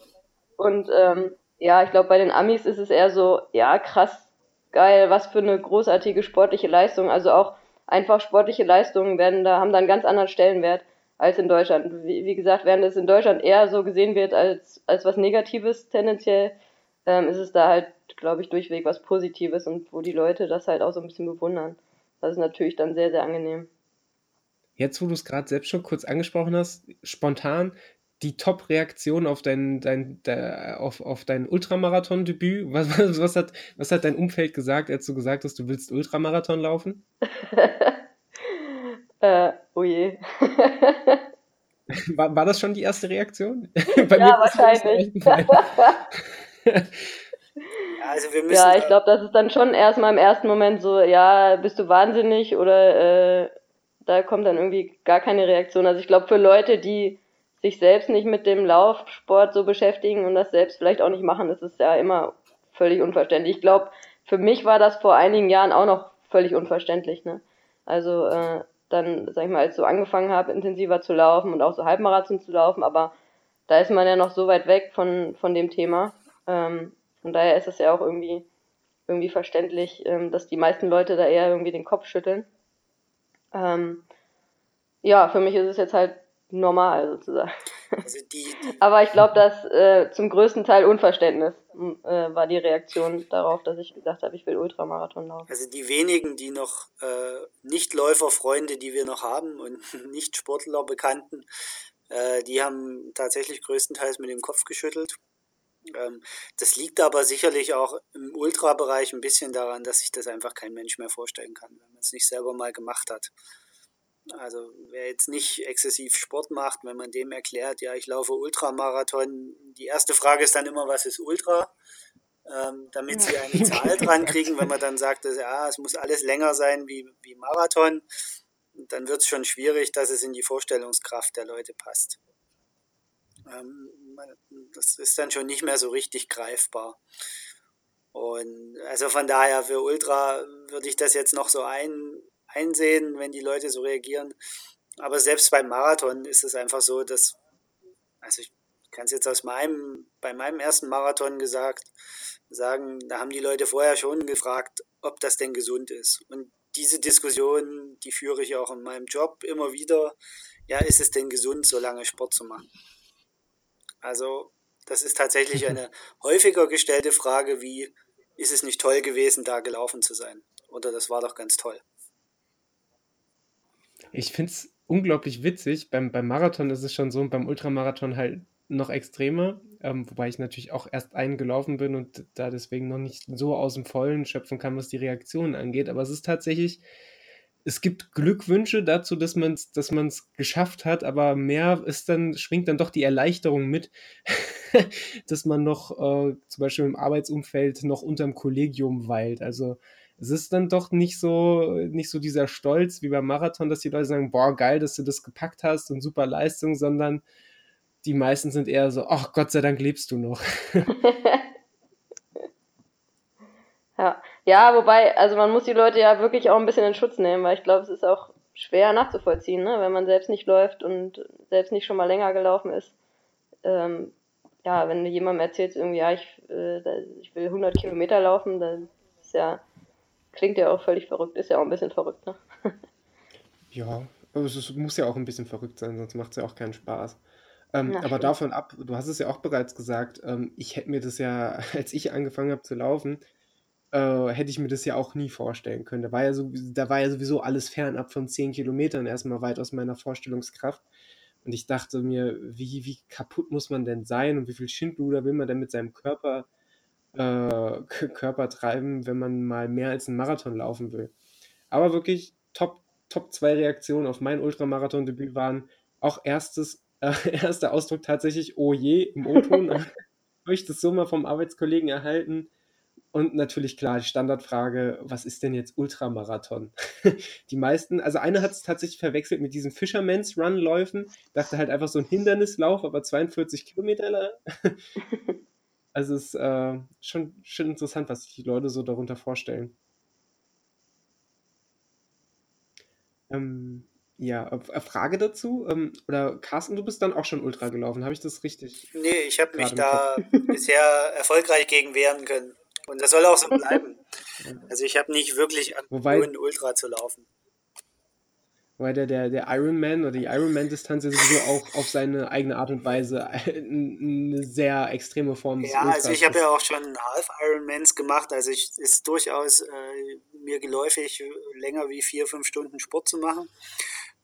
Und ähm, ja, ich glaube, bei den Amis ist es eher so, ja, krass, geil, was für eine großartige sportliche Leistung. Also auch einfach sportliche Leistungen werden da, haben da einen ganz anderen Stellenwert als in Deutschland. Wie, wie gesagt, während es in Deutschland eher so gesehen wird als, als was Negatives tendenziell, ähm, ist es da halt, glaube ich, durchweg was Positives und wo die Leute das halt auch so ein bisschen bewundern. Das ist natürlich dann sehr, sehr angenehm jetzt, wo du es gerade selbst schon kurz angesprochen hast, spontan die Top-Reaktion auf dein, dein, der, auf, auf dein Ultramarathon-Debüt? Was, was, was, hat, was hat dein Umfeld gesagt, als du gesagt hast, du willst Ultramarathon laufen? [laughs] äh, oh je. [laughs] war, war das schon die erste Reaktion? [laughs] Bei ja, wahrscheinlich. [laughs] also wir müssen ja, ich glaube, das ist dann schon erstmal im ersten Moment so, ja, bist du wahnsinnig oder äh, da kommt dann irgendwie gar keine Reaktion. Also ich glaube, für Leute, die sich selbst nicht mit dem Laufsport so beschäftigen und das selbst vielleicht auch nicht machen, ist es ja immer völlig unverständlich. Ich glaube, für mich war das vor einigen Jahren auch noch völlig unverständlich. Ne? Also äh, dann, sag ich mal, als ich so angefangen habe, intensiver zu laufen und auch so Halbmarathon zu laufen, aber da ist man ja noch so weit weg von, von dem Thema. Ähm, von daher ist es ja auch irgendwie, irgendwie verständlich, ähm, dass die meisten Leute da eher irgendwie den Kopf schütteln. Ähm, ja, für mich ist es jetzt halt normal sozusagen. Also die, die Aber ich glaube, dass äh, zum größten Teil Unverständnis äh, war die Reaktion darauf, dass ich gesagt habe, ich will Ultramarathon laufen. Also die wenigen, die noch äh, Nicht-Läuferfreunde, die wir noch haben und [laughs] Nicht-Sportler Bekannten, äh, die haben tatsächlich größtenteils mit dem Kopf geschüttelt. Ähm, das liegt aber sicherlich auch im Ultrabereich ein bisschen daran, dass sich das einfach kein Mensch mehr vorstellen kann, wenn man es nicht selber mal gemacht hat. Also wer jetzt nicht exzessiv Sport macht, wenn man dem erklärt, ja, ich laufe Ultramarathon, die erste Frage ist dann immer, was ist Ultra? Ähm, damit sie eine Zahl dran [laughs] kriegen, wenn man dann sagt, dass, ja, es muss alles länger sein wie, wie Marathon, dann wird es schon schwierig, dass es in die Vorstellungskraft der Leute passt. Ähm, das ist dann schon nicht mehr so richtig greifbar. Und also von daher für Ultra würde ich das jetzt noch so ein, einsehen, wenn die Leute so reagieren. Aber selbst beim Marathon ist es einfach so, dass, also ich kann es jetzt aus meinem, bei meinem ersten Marathon gesagt, sagen, da haben die Leute vorher schon gefragt, ob das denn gesund ist. Und diese Diskussion, die führe ich auch in meinem Job immer wieder. Ja, ist es denn gesund, so lange Sport zu machen? Also, das ist tatsächlich eine [laughs] häufiger gestellte Frage wie, ist es nicht toll gewesen, da gelaufen zu sein? Oder das war doch ganz toll. Ich finde es unglaublich witzig. Beim, beim Marathon ist es schon so und beim Ultramarathon halt noch extremer, ähm, wobei ich natürlich auch erst eingelaufen bin und da deswegen noch nicht so aus dem Vollen schöpfen kann, was die Reaktionen angeht. Aber es ist tatsächlich, es gibt Glückwünsche dazu, dass man es dass man's geschafft hat, aber mehr ist dann, schwingt dann doch die Erleichterung mit, [laughs] dass man noch äh, zum Beispiel im Arbeitsumfeld noch unterm Kollegium weilt. Also es ist dann doch nicht so, nicht so dieser Stolz wie beim Marathon, dass die Leute sagen, boah, geil, dass du das gepackt hast und super Leistung, sondern die meisten sind eher so, ach Gott sei Dank lebst du noch. [laughs] ja. ja, wobei, also man muss die Leute ja wirklich auch ein bisschen in Schutz nehmen, weil ich glaube, es ist auch schwer nachzuvollziehen, ne? wenn man selbst nicht läuft und selbst nicht schon mal länger gelaufen ist. Ähm, ja, wenn du jemandem erzählst, irgendwie, ja, ich, äh, ich will 100 Kilometer laufen, dann ist ja Klingt ja auch völlig verrückt, ist ja auch ein bisschen verrückt, ne? [laughs] ja, aber es muss ja auch ein bisschen verrückt sein, sonst macht es ja auch keinen Spaß. Ähm, aber stimmt. davon ab, du hast es ja auch bereits gesagt, ähm, ich hätte mir das ja, [laughs] als ich angefangen habe zu laufen, äh, hätte ich mir das ja auch nie vorstellen können. Da war ja, so, da war ja sowieso alles fernab von 10 Kilometern erstmal weit aus meiner Vorstellungskraft. Und ich dachte mir, wie, wie kaputt muss man denn sein und wie viel Schindluder will man denn mit seinem Körper äh, Körper treiben, wenn man mal mehr als einen Marathon laufen will. Aber wirklich Top, Top 2 Reaktionen auf mein Ultramarathon-Debüt waren auch erstes, [laughs] äh, erster Ausdruck tatsächlich, oh je, im O-Ton. Habe [laughs] ich das so mal vom Arbeitskollegen erhalten. Und natürlich klar, die Standardfrage, was ist denn jetzt Ultramarathon? [laughs] die meisten, also einer hat es tatsächlich verwechselt mit diesen Fisherman's Run-Läufen, dachte halt einfach so ein Hindernislauf, aber 42 Kilometer lang. Also es ist äh, schon, schon interessant, was sich die Leute so darunter vorstellen. Ähm, ja, äh, Frage dazu. Ähm, oder Carsten, du bist dann auch schon Ultra gelaufen. Habe ich das richtig? Nee, ich habe mich da bisher erfolgreich gegen wehren können. Und das soll auch so bleiben. [laughs] Also ich habe nicht wirklich Wobei, Ultra zu laufen weil der, der, der Ironman oder die Ironman-Distanz ja sowieso auch auf seine eigene Art und Weise [laughs] eine sehr extreme Form des Ja, Ultras also ich habe ja auch schon Half-Ironmans gemacht, also ich ist durchaus äh, mir geläufig, länger wie vier, fünf Stunden Sport zu machen.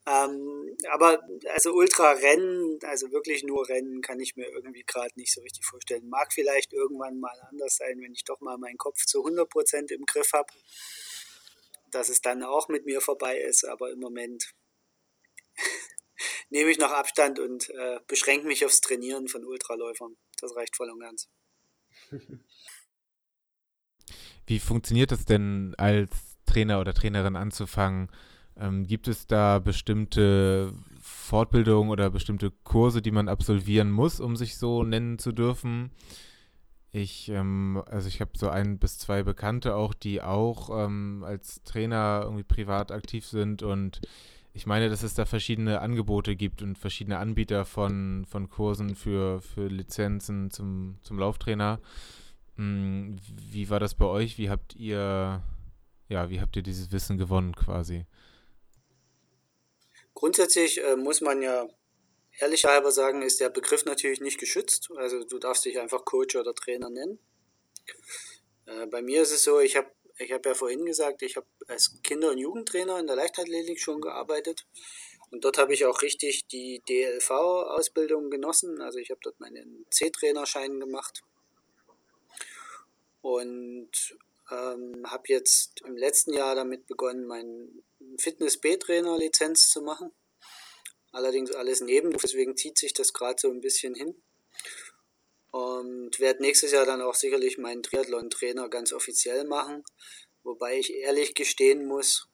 Ähm, aber also Ultra-Rennen, also wirklich nur Rennen, kann ich mir irgendwie gerade nicht so richtig vorstellen. Mag vielleicht irgendwann mal anders sein, wenn ich doch mal meinen Kopf zu 100% im Griff habe dass es dann auch mit mir vorbei ist, aber im Moment [laughs] nehme ich noch Abstand und äh, beschränke mich aufs Trainieren von Ultraläufern. Das reicht voll und ganz. [laughs] Wie funktioniert es denn als Trainer oder Trainerin anzufangen? Ähm, gibt es da bestimmte Fortbildungen oder bestimmte Kurse, die man absolvieren muss, um sich so nennen zu dürfen? Ich, ähm, also ich habe so ein bis zwei Bekannte auch, die auch ähm, als Trainer irgendwie privat aktiv sind und ich meine, dass es da verschiedene Angebote gibt und verschiedene Anbieter von, von Kursen für, für Lizenzen zum, zum Lauftrainer. Hm, wie war das bei euch? Wie habt ihr, ja, wie habt ihr dieses Wissen gewonnen quasi? Grundsätzlich äh, muss man ja ehrlich halber sagen, ist der Begriff natürlich nicht geschützt. Also du darfst dich einfach Coach oder Trainer nennen. Äh, bei mir ist es so, ich habe ich hab ja vorhin gesagt, ich habe als Kinder- und Jugendtrainer in der Leichtathletik schon gearbeitet. Und dort habe ich auch richtig die DLV-Ausbildung genossen. Also ich habe dort meinen C-Trainerschein gemacht. Und ähm, habe jetzt im letzten Jahr damit begonnen, meine Fitness-B-Trainer-Lizenz zu machen. Allerdings alles neben, deswegen zieht sich das gerade so ein bisschen hin. Und werde nächstes Jahr dann auch sicherlich meinen Triathlon-Trainer ganz offiziell machen. Wobei ich ehrlich gestehen muss,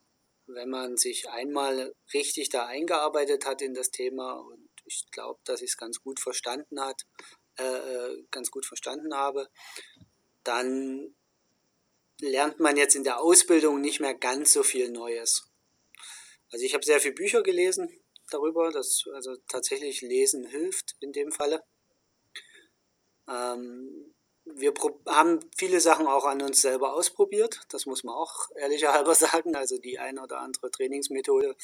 wenn man sich einmal richtig da eingearbeitet hat in das Thema und ich glaube, dass ich es ganz gut verstanden hat, äh, äh, ganz gut verstanden habe, dann lernt man jetzt in der Ausbildung nicht mehr ganz so viel Neues. Also ich habe sehr viele Bücher gelesen darüber, dass also tatsächlich Lesen hilft in dem Falle. Ähm, wir haben viele Sachen auch an uns selber ausprobiert, das muss man auch [laughs] ehrlicherhalber sagen. Also die eine oder andere Trainingsmethode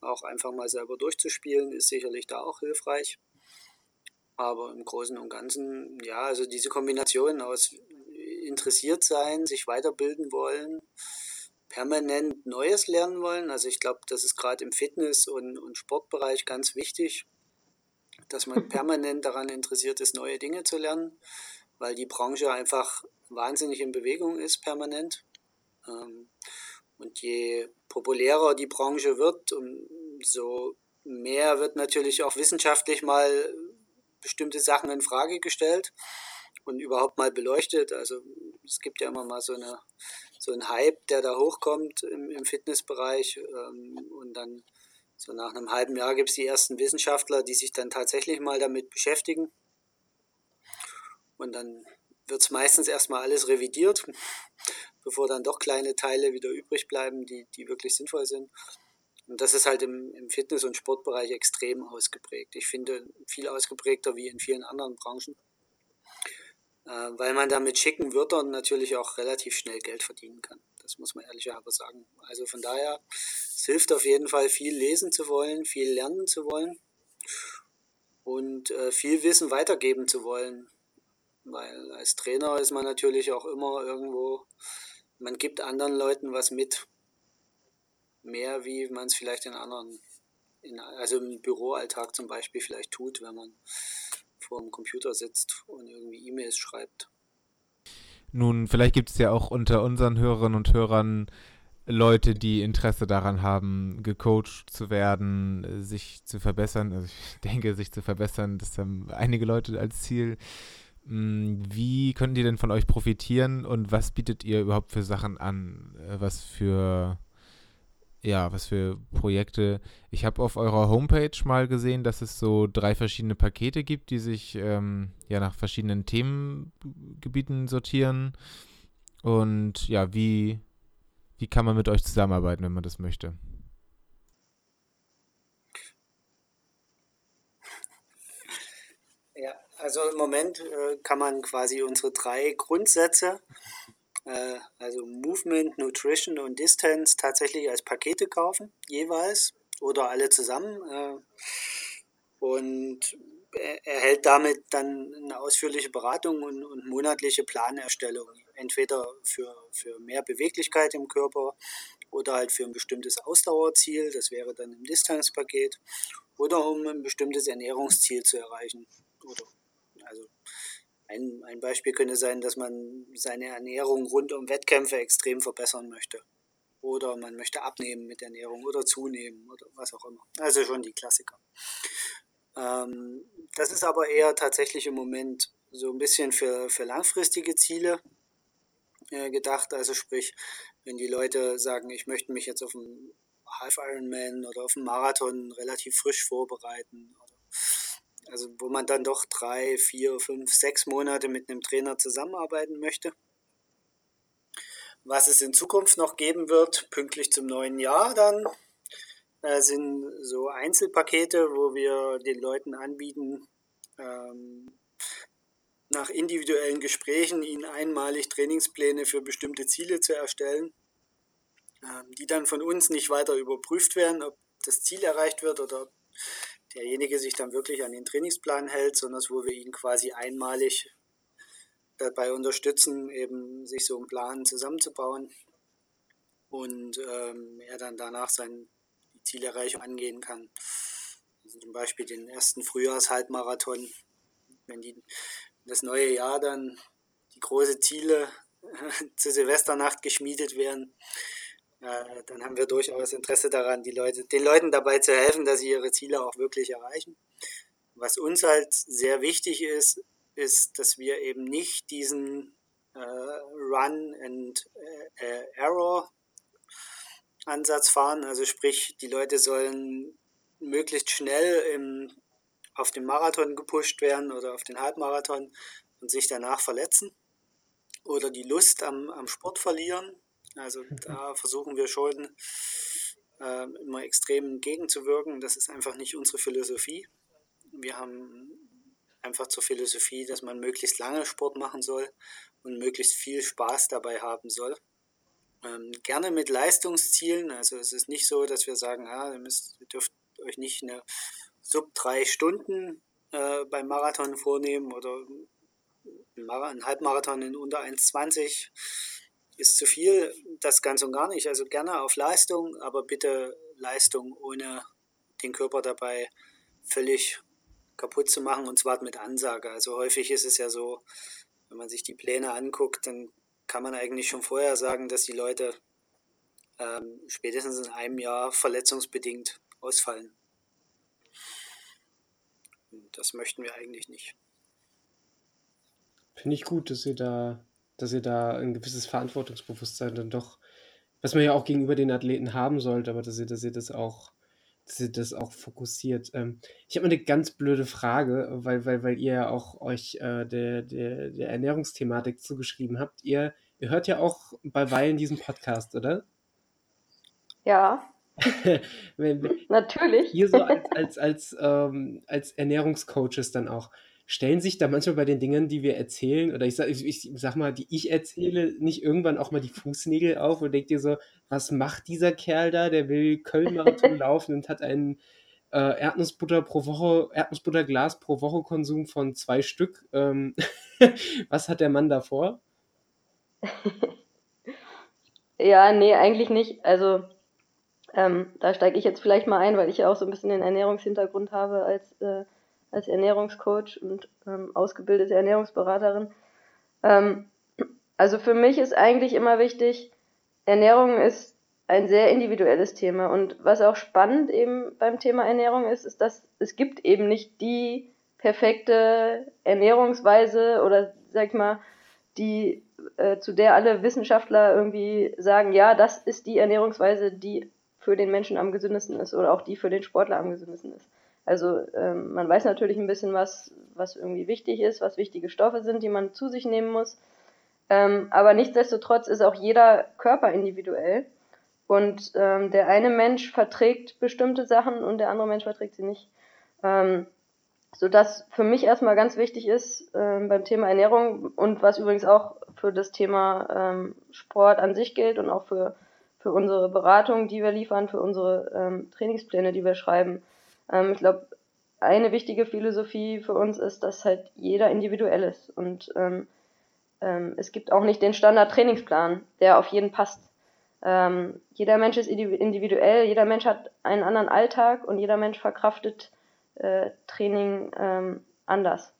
auch einfach mal selber durchzuspielen, ist sicherlich da auch hilfreich. Aber im Großen und Ganzen, ja, also diese Kombination aus interessiert sein, sich weiterbilden wollen, permanent Neues lernen wollen. Also ich glaube, das ist gerade im Fitness- und, und Sportbereich ganz wichtig, dass man [laughs] permanent daran interessiert ist, neue Dinge zu lernen, weil die Branche einfach wahnsinnig in Bewegung ist, permanent. Ähm, und je populärer die Branche wird, umso mehr wird natürlich auch wissenschaftlich mal bestimmte Sachen in Frage gestellt und überhaupt mal beleuchtet. Also es gibt ja immer mal so, eine, so einen Hype, der da hochkommt im, im Fitnessbereich ähm, und dann so nach einem halben Jahr gibt es die ersten Wissenschaftler, die sich dann tatsächlich mal damit beschäftigen. Und dann wird es meistens erstmal alles revidiert, [laughs] bevor dann doch kleine Teile wieder übrig bleiben, die, die wirklich sinnvoll sind. Und das ist halt im, im Fitness- und Sportbereich extrem ausgeprägt. Ich finde viel ausgeprägter wie in vielen anderen Branchen. Äh, weil man da mit schicken Wörtern natürlich auch relativ schnell Geld verdienen kann. Das muss man ehrlicherweise sagen. Also von daher, es hilft auf jeden Fall, viel lesen zu wollen, viel lernen zu wollen und äh, viel Wissen weitergeben zu wollen. Weil als Trainer ist man natürlich auch immer irgendwo, man gibt anderen Leuten was mit. Mehr wie man es vielleicht in anderen, in, also im Büroalltag zum Beispiel vielleicht tut, wenn man vor dem Computer sitzt und irgendwie E-Mails schreibt. Nun, vielleicht gibt es ja auch unter unseren Hörerinnen und Hörern Leute, die Interesse daran haben, gecoacht zu werden, sich zu verbessern. Also ich [laughs] denke, sich zu verbessern, das haben einige Leute als Ziel. Hm, wie können die denn von euch profitieren und was bietet ihr überhaupt für Sachen an? Äh, was für ja, was für Projekte. Ich habe auf eurer Homepage mal gesehen, dass es so drei verschiedene Pakete gibt, die sich ähm, ja nach verschiedenen Themengebieten sortieren. Und ja, wie, wie kann man mit euch zusammenarbeiten, wenn man das möchte? Ja, also im Moment äh, kann man quasi unsere drei Grundsätze äh, also Movement, Nutrition und Distance tatsächlich als Pakete kaufen, jeweils oder alle zusammen. Äh, und erhält damit dann eine ausführliche Beratung und, und, monatliche Planerstellung. Entweder für, für mehr Beweglichkeit im Körper oder halt für ein bestimmtes Ausdauerziel, das wäre dann im Distance-Paket, oder um ein bestimmtes Ernährungsziel zu erreichen. Oder, ein, ein Beispiel könnte sein, dass man seine Ernährung rund um Wettkämpfe extrem verbessern möchte. Oder man möchte abnehmen mit Ernährung oder zunehmen oder was auch immer. Also schon die Klassiker. Ähm, das ist aber eher tatsächlich im Moment so ein bisschen für, für langfristige Ziele äh, gedacht. Also sprich, wenn die Leute sagen, ich möchte mich jetzt auf einen Half Ironman oder auf einen Marathon relativ frisch vorbereiten oder also wo man dann doch drei, vier, fünf, sechs Monate mit einem Trainer zusammenarbeiten möchte. Was es in Zukunft noch geben wird, pünktlich zum neuen Jahr dann, äh, sind so Einzelpakete, wo wir den Leuten anbieten, ähm, nach individuellen Gesprächen ihnen einmalig Trainingspläne für bestimmte Ziele zu erstellen, ähm, die dann von uns nicht weiter überprüft werden, ob das Ziel erreicht wird oder derjenige sich dann wirklich an den Trainingsplan hält, sondern wo wir ihn quasi einmalig dabei unterstützen, eben sich so einen Plan zusammenzubauen und ähm, er dann danach seine Zielerreichung angehen kann. Also zum Beispiel den ersten Frühjahrshalbmarathon, wenn die, das neue Jahr dann die großen Ziele [laughs] zur Silvesternacht geschmiedet werden, äh, dann haben wir durchaus Interesse daran, die Leute, den Leuten dabei zu helfen, dass sie ihre Ziele auch wirklich erreichen. Was uns halt sehr wichtig ist, ist, dass wir eben nicht diesen äh, Run and äh, Error Ansatz fahren. Also sprich, die Leute sollen möglichst schnell im, auf den Marathon gepusht werden oder auf den Halbmarathon und sich danach verletzen oder die Lust am, am Sport verlieren. Also da versuchen wir schon äh, immer extrem entgegenzuwirken. Das ist einfach nicht unsere Philosophie. Wir haben einfach zur Philosophie, dass man möglichst lange Sport machen soll und möglichst viel Spaß dabei haben soll. Ähm, gerne mit Leistungszielen. Also es ist nicht so, dass wir sagen, ah, ihr, müsst, ihr dürft euch nicht eine sub drei Stunden äh, beim Marathon vornehmen oder ein Halbmarathon in unter 1,20 ist zu viel. Das ganz und gar nicht. Also gerne auf Leistung, aber bitte Leistung ohne den Körper dabei völlig kaputt zu machen und zwar mit Ansage. Also häufig ist es ja so, wenn man sich die Pläne anguckt, dann kann man eigentlich schon vorher sagen, dass die Leute ähm, spätestens in einem Jahr verletzungsbedingt ausfallen. Und das möchten wir eigentlich nicht. Finde ich gut, dass ihr da, dass ihr da ein gewisses Verantwortungsbewusstsein dann doch, was man ja auch gegenüber den Athleten haben sollte, aber dass ihr, dass ihr das auch dass ihr das auch fokussiert. Ähm, ich habe mal eine ganz blöde Frage, weil, weil, weil ihr ja auch euch äh, der, der, der Ernährungsthematik zugeschrieben habt. Ihr, ihr hört ja auch bei Weilen diesen Podcast, oder? Ja. [laughs] Natürlich. Hier so [laughs] als, als, als, ähm, als Ernährungscoaches dann auch stellen sich da manchmal bei den Dingen, die wir erzählen, oder ich sag, ich, ich sag mal, die ich erzähle, nicht irgendwann auch mal die Fußnägel auf und denkt dir so, was macht dieser Kerl da? Der will Köln-Marathon [laughs] laufen und hat einen äh, Erdnussbutter pro Woche, Erdnussbutterglas pro Woche Konsum von zwei Stück. Ähm, [laughs] was hat der Mann da vor? [laughs] ja, nee, eigentlich nicht. Also ähm, da steige ich jetzt vielleicht mal ein, weil ich ja auch so ein bisschen den Ernährungshintergrund habe als äh, als Ernährungscoach und ähm, ausgebildete Ernährungsberaterin. Ähm, also für mich ist eigentlich immer wichtig, Ernährung ist ein sehr individuelles Thema. Und was auch spannend eben beim Thema Ernährung ist, ist, dass es gibt eben nicht die perfekte Ernährungsweise oder sag ich mal, die äh, zu der alle Wissenschaftler irgendwie sagen, ja, das ist die Ernährungsweise, die für den Menschen am gesündesten ist oder auch die für den Sportler am gesündesten ist. Also ähm, man weiß natürlich ein bisschen was, was irgendwie wichtig ist, was wichtige Stoffe sind, die man zu sich nehmen muss. Ähm, aber nichtsdestotrotz ist auch jeder Körper individuell. Und ähm, der eine Mensch verträgt bestimmte Sachen und der andere Mensch verträgt sie nicht. Ähm, sodass für mich erstmal ganz wichtig ist ähm, beim Thema Ernährung und was übrigens auch für das Thema ähm, Sport an sich gilt und auch für, für unsere Beratung, die wir liefern, für unsere ähm, Trainingspläne, die wir schreiben, ähm, ich glaube, eine wichtige Philosophie für uns ist, dass halt jeder individuell ist. Und ähm, ähm, es gibt auch nicht den Standard-Trainingsplan, der auf jeden passt. Ähm, jeder Mensch ist individuell, jeder Mensch hat einen anderen Alltag und jeder Mensch verkraftet äh, Training ähm, anders.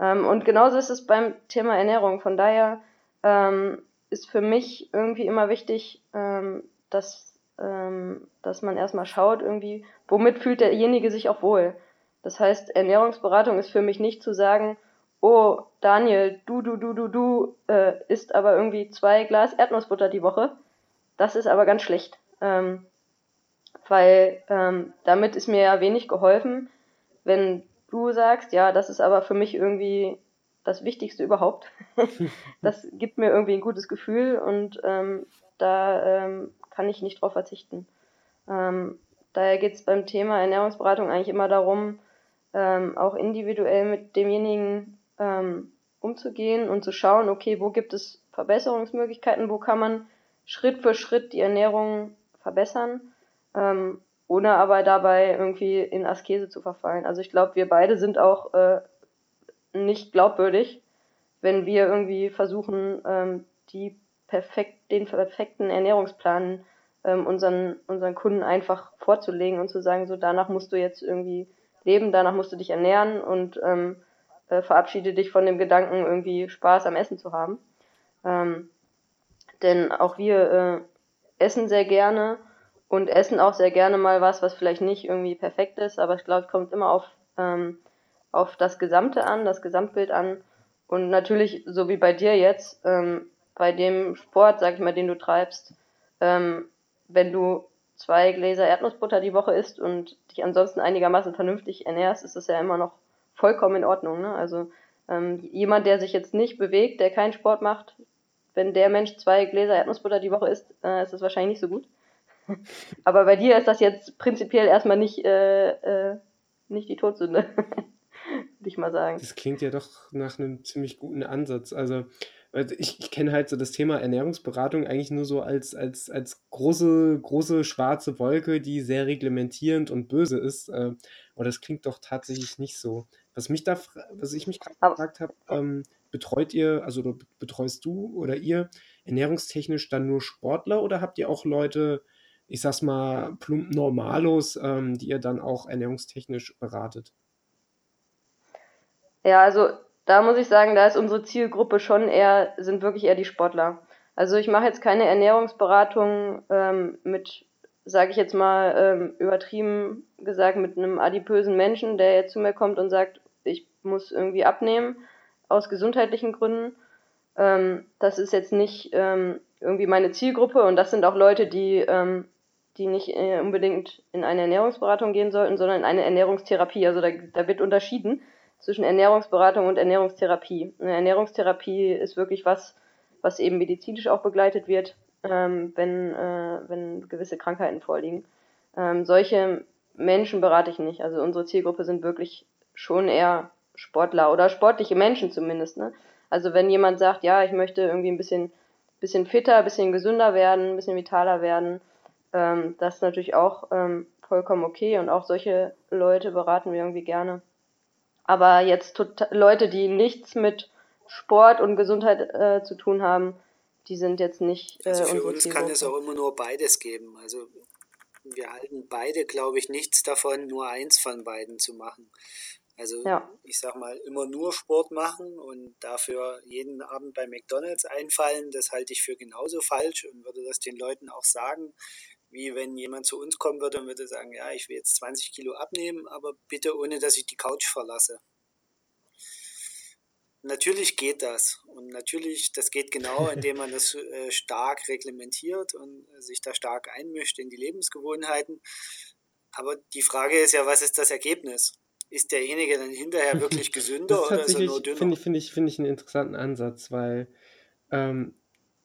Ähm, und genauso ist es beim Thema Ernährung. Von daher ähm, ist für mich irgendwie immer wichtig, ähm, dass ähm, dass man erstmal schaut, irgendwie, womit fühlt derjenige sich auch wohl. Das heißt, Ernährungsberatung ist für mich nicht zu sagen, oh, Daniel, du, du, du, du, du äh, isst aber irgendwie zwei Glas Erdnussbutter die Woche. Das ist aber ganz schlecht. Ähm, weil ähm, damit ist mir ja wenig geholfen, wenn du sagst, ja, das ist aber für mich irgendwie das Wichtigste überhaupt. [laughs] das gibt mir irgendwie ein gutes Gefühl und ähm, da ähm, kann ich nicht drauf verzichten. Ähm, daher geht es beim Thema Ernährungsberatung eigentlich immer darum, ähm, auch individuell mit demjenigen ähm, umzugehen und zu schauen, okay, wo gibt es Verbesserungsmöglichkeiten, wo kann man Schritt für Schritt die Ernährung verbessern, ähm, ohne aber dabei irgendwie in Askese zu verfallen. Also ich glaube, wir beide sind auch äh, nicht glaubwürdig, wenn wir irgendwie versuchen, ähm, die perfekt, den perfekten Ernährungsplan ähm, unseren, unseren Kunden einfach vorzulegen und zu sagen, so danach musst du jetzt irgendwie leben, danach musst du dich ernähren und ähm, äh, verabschiede dich von dem Gedanken, irgendwie Spaß am Essen zu haben. Ähm, denn auch wir äh, essen sehr gerne und essen auch sehr gerne mal was, was vielleicht nicht irgendwie perfekt ist, aber ich glaube, es kommt immer auf, ähm, auf das Gesamte an, das Gesamtbild an. Und natürlich, so wie bei dir jetzt, ähm, bei dem Sport, sag ich mal, den du treibst, ähm, wenn du zwei Gläser Erdnussbutter die Woche isst und dich ansonsten einigermaßen vernünftig ernährst, ist das ja immer noch vollkommen in Ordnung. Ne? Also ähm, jemand, der sich jetzt nicht bewegt, der keinen Sport macht, wenn der Mensch zwei Gläser Erdnussbutter die Woche isst, äh, ist das wahrscheinlich nicht so gut. [laughs] Aber bei dir ist das jetzt prinzipiell erstmal nicht, äh, äh, nicht die Todsünde, [laughs] würde ich mal sagen. Das klingt ja doch nach einem ziemlich guten Ansatz. Also ich, ich kenne halt so das Thema Ernährungsberatung eigentlich nur so als, als, als große, große schwarze Wolke, die sehr reglementierend und böse ist. Äh, aber das klingt doch tatsächlich nicht so. Was mich da, was ich mich gerade gefragt habe, ähm, betreut ihr, also betreust du oder ihr ernährungstechnisch dann nur Sportler oder habt ihr auch Leute, ich sag's mal, plump Normalos, ähm, die ihr dann auch ernährungstechnisch beratet? Ja, also da muss ich sagen, da ist unsere Zielgruppe schon eher, sind wirklich eher die Sportler. Also ich mache jetzt keine Ernährungsberatung ähm, mit, sage ich jetzt mal, ähm, übertrieben gesagt, mit einem adipösen Menschen, der jetzt zu mir kommt und sagt, ich muss irgendwie abnehmen aus gesundheitlichen Gründen. Ähm, das ist jetzt nicht ähm, irgendwie meine Zielgruppe und das sind auch Leute, die, ähm, die nicht äh, unbedingt in eine Ernährungsberatung gehen sollten, sondern in eine Ernährungstherapie. Also da, da wird unterschieden zwischen Ernährungsberatung und Ernährungstherapie. Eine Ernährungstherapie ist wirklich was, was eben medizinisch auch begleitet wird, ähm, wenn, äh, wenn gewisse Krankheiten vorliegen. Ähm, solche Menschen berate ich nicht. Also unsere Zielgruppe sind wirklich schon eher Sportler oder sportliche Menschen zumindest. Ne? Also wenn jemand sagt, ja, ich möchte irgendwie ein bisschen, bisschen fitter, ein bisschen gesünder werden, ein bisschen vitaler werden, ähm, das ist natürlich auch ähm, vollkommen okay und auch solche Leute beraten wir irgendwie gerne. Aber jetzt Leute, die nichts mit Sport und Gesundheit äh, zu tun haben, die sind jetzt nicht. Äh, also für uns kann es auch immer nur beides geben. Also wir halten beide, glaube ich, nichts davon, nur eins von beiden zu machen. Also ja. ich sag mal, immer nur Sport machen und dafür jeden Abend bei McDonalds einfallen, das halte ich für genauso falsch und würde das den Leuten auch sagen wie wenn jemand zu uns kommen würde und würde sagen, ja, ich will jetzt 20 Kilo abnehmen, aber bitte ohne, dass ich die Couch verlasse. Natürlich geht das. Und natürlich, das geht genau, [laughs] indem man das äh, stark reglementiert und sich da stark einmischt in die Lebensgewohnheiten. Aber die Frage ist ja, was ist das Ergebnis? Ist derjenige dann hinterher wirklich [laughs] gesünder oder ist er nur dünner? Finde ich, find ich, find ich einen interessanten Ansatz, weil ähm,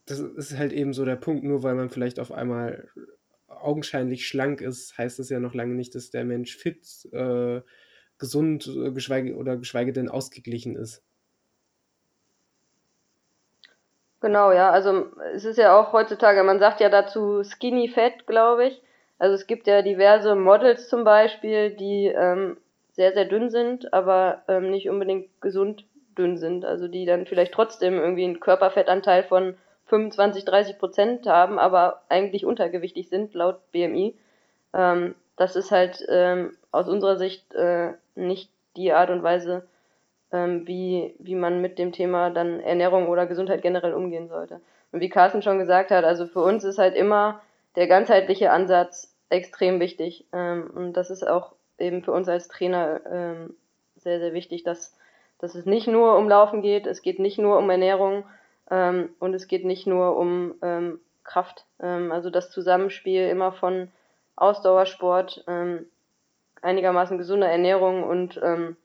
das ist halt eben so der Punkt, nur weil man vielleicht auf einmal augenscheinlich schlank ist, heißt das ja noch lange nicht, dass der Mensch fit, äh, gesund äh, geschweige, oder geschweige denn ausgeglichen ist. Genau, ja. Also es ist ja auch heutzutage, man sagt ja dazu Skinny Fat, glaube ich. Also es gibt ja diverse Models zum Beispiel, die ähm, sehr, sehr dünn sind, aber ähm, nicht unbedingt gesund dünn sind. Also die dann vielleicht trotzdem irgendwie einen Körperfettanteil von 25, 30 Prozent haben, aber eigentlich untergewichtig sind laut BMI. Ähm, das ist halt ähm, aus unserer Sicht äh, nicht die Art und Weise, ähm, wie, wie man mit dem Thema dann Ernährung oder Gesundheit generell umgehen sollte. Und wie Carsten schon gesagt hat, also für uns ist halt immer der ganzheitliche Ansatz extrem wichtig. Ähm, und das ist auch eben für uns als Trainer ähm, sehr, sehr wichtig, dass, dass es nicht nur um Laufen geht, es geht nicht nur um Ernährung, ähm, und es geht nicht nur um ähm, Kraft. Ähm, also das Zusammenspiel immer von Ausdauersport, ähm, einigermaßen gesunder Ernährung und, ähm,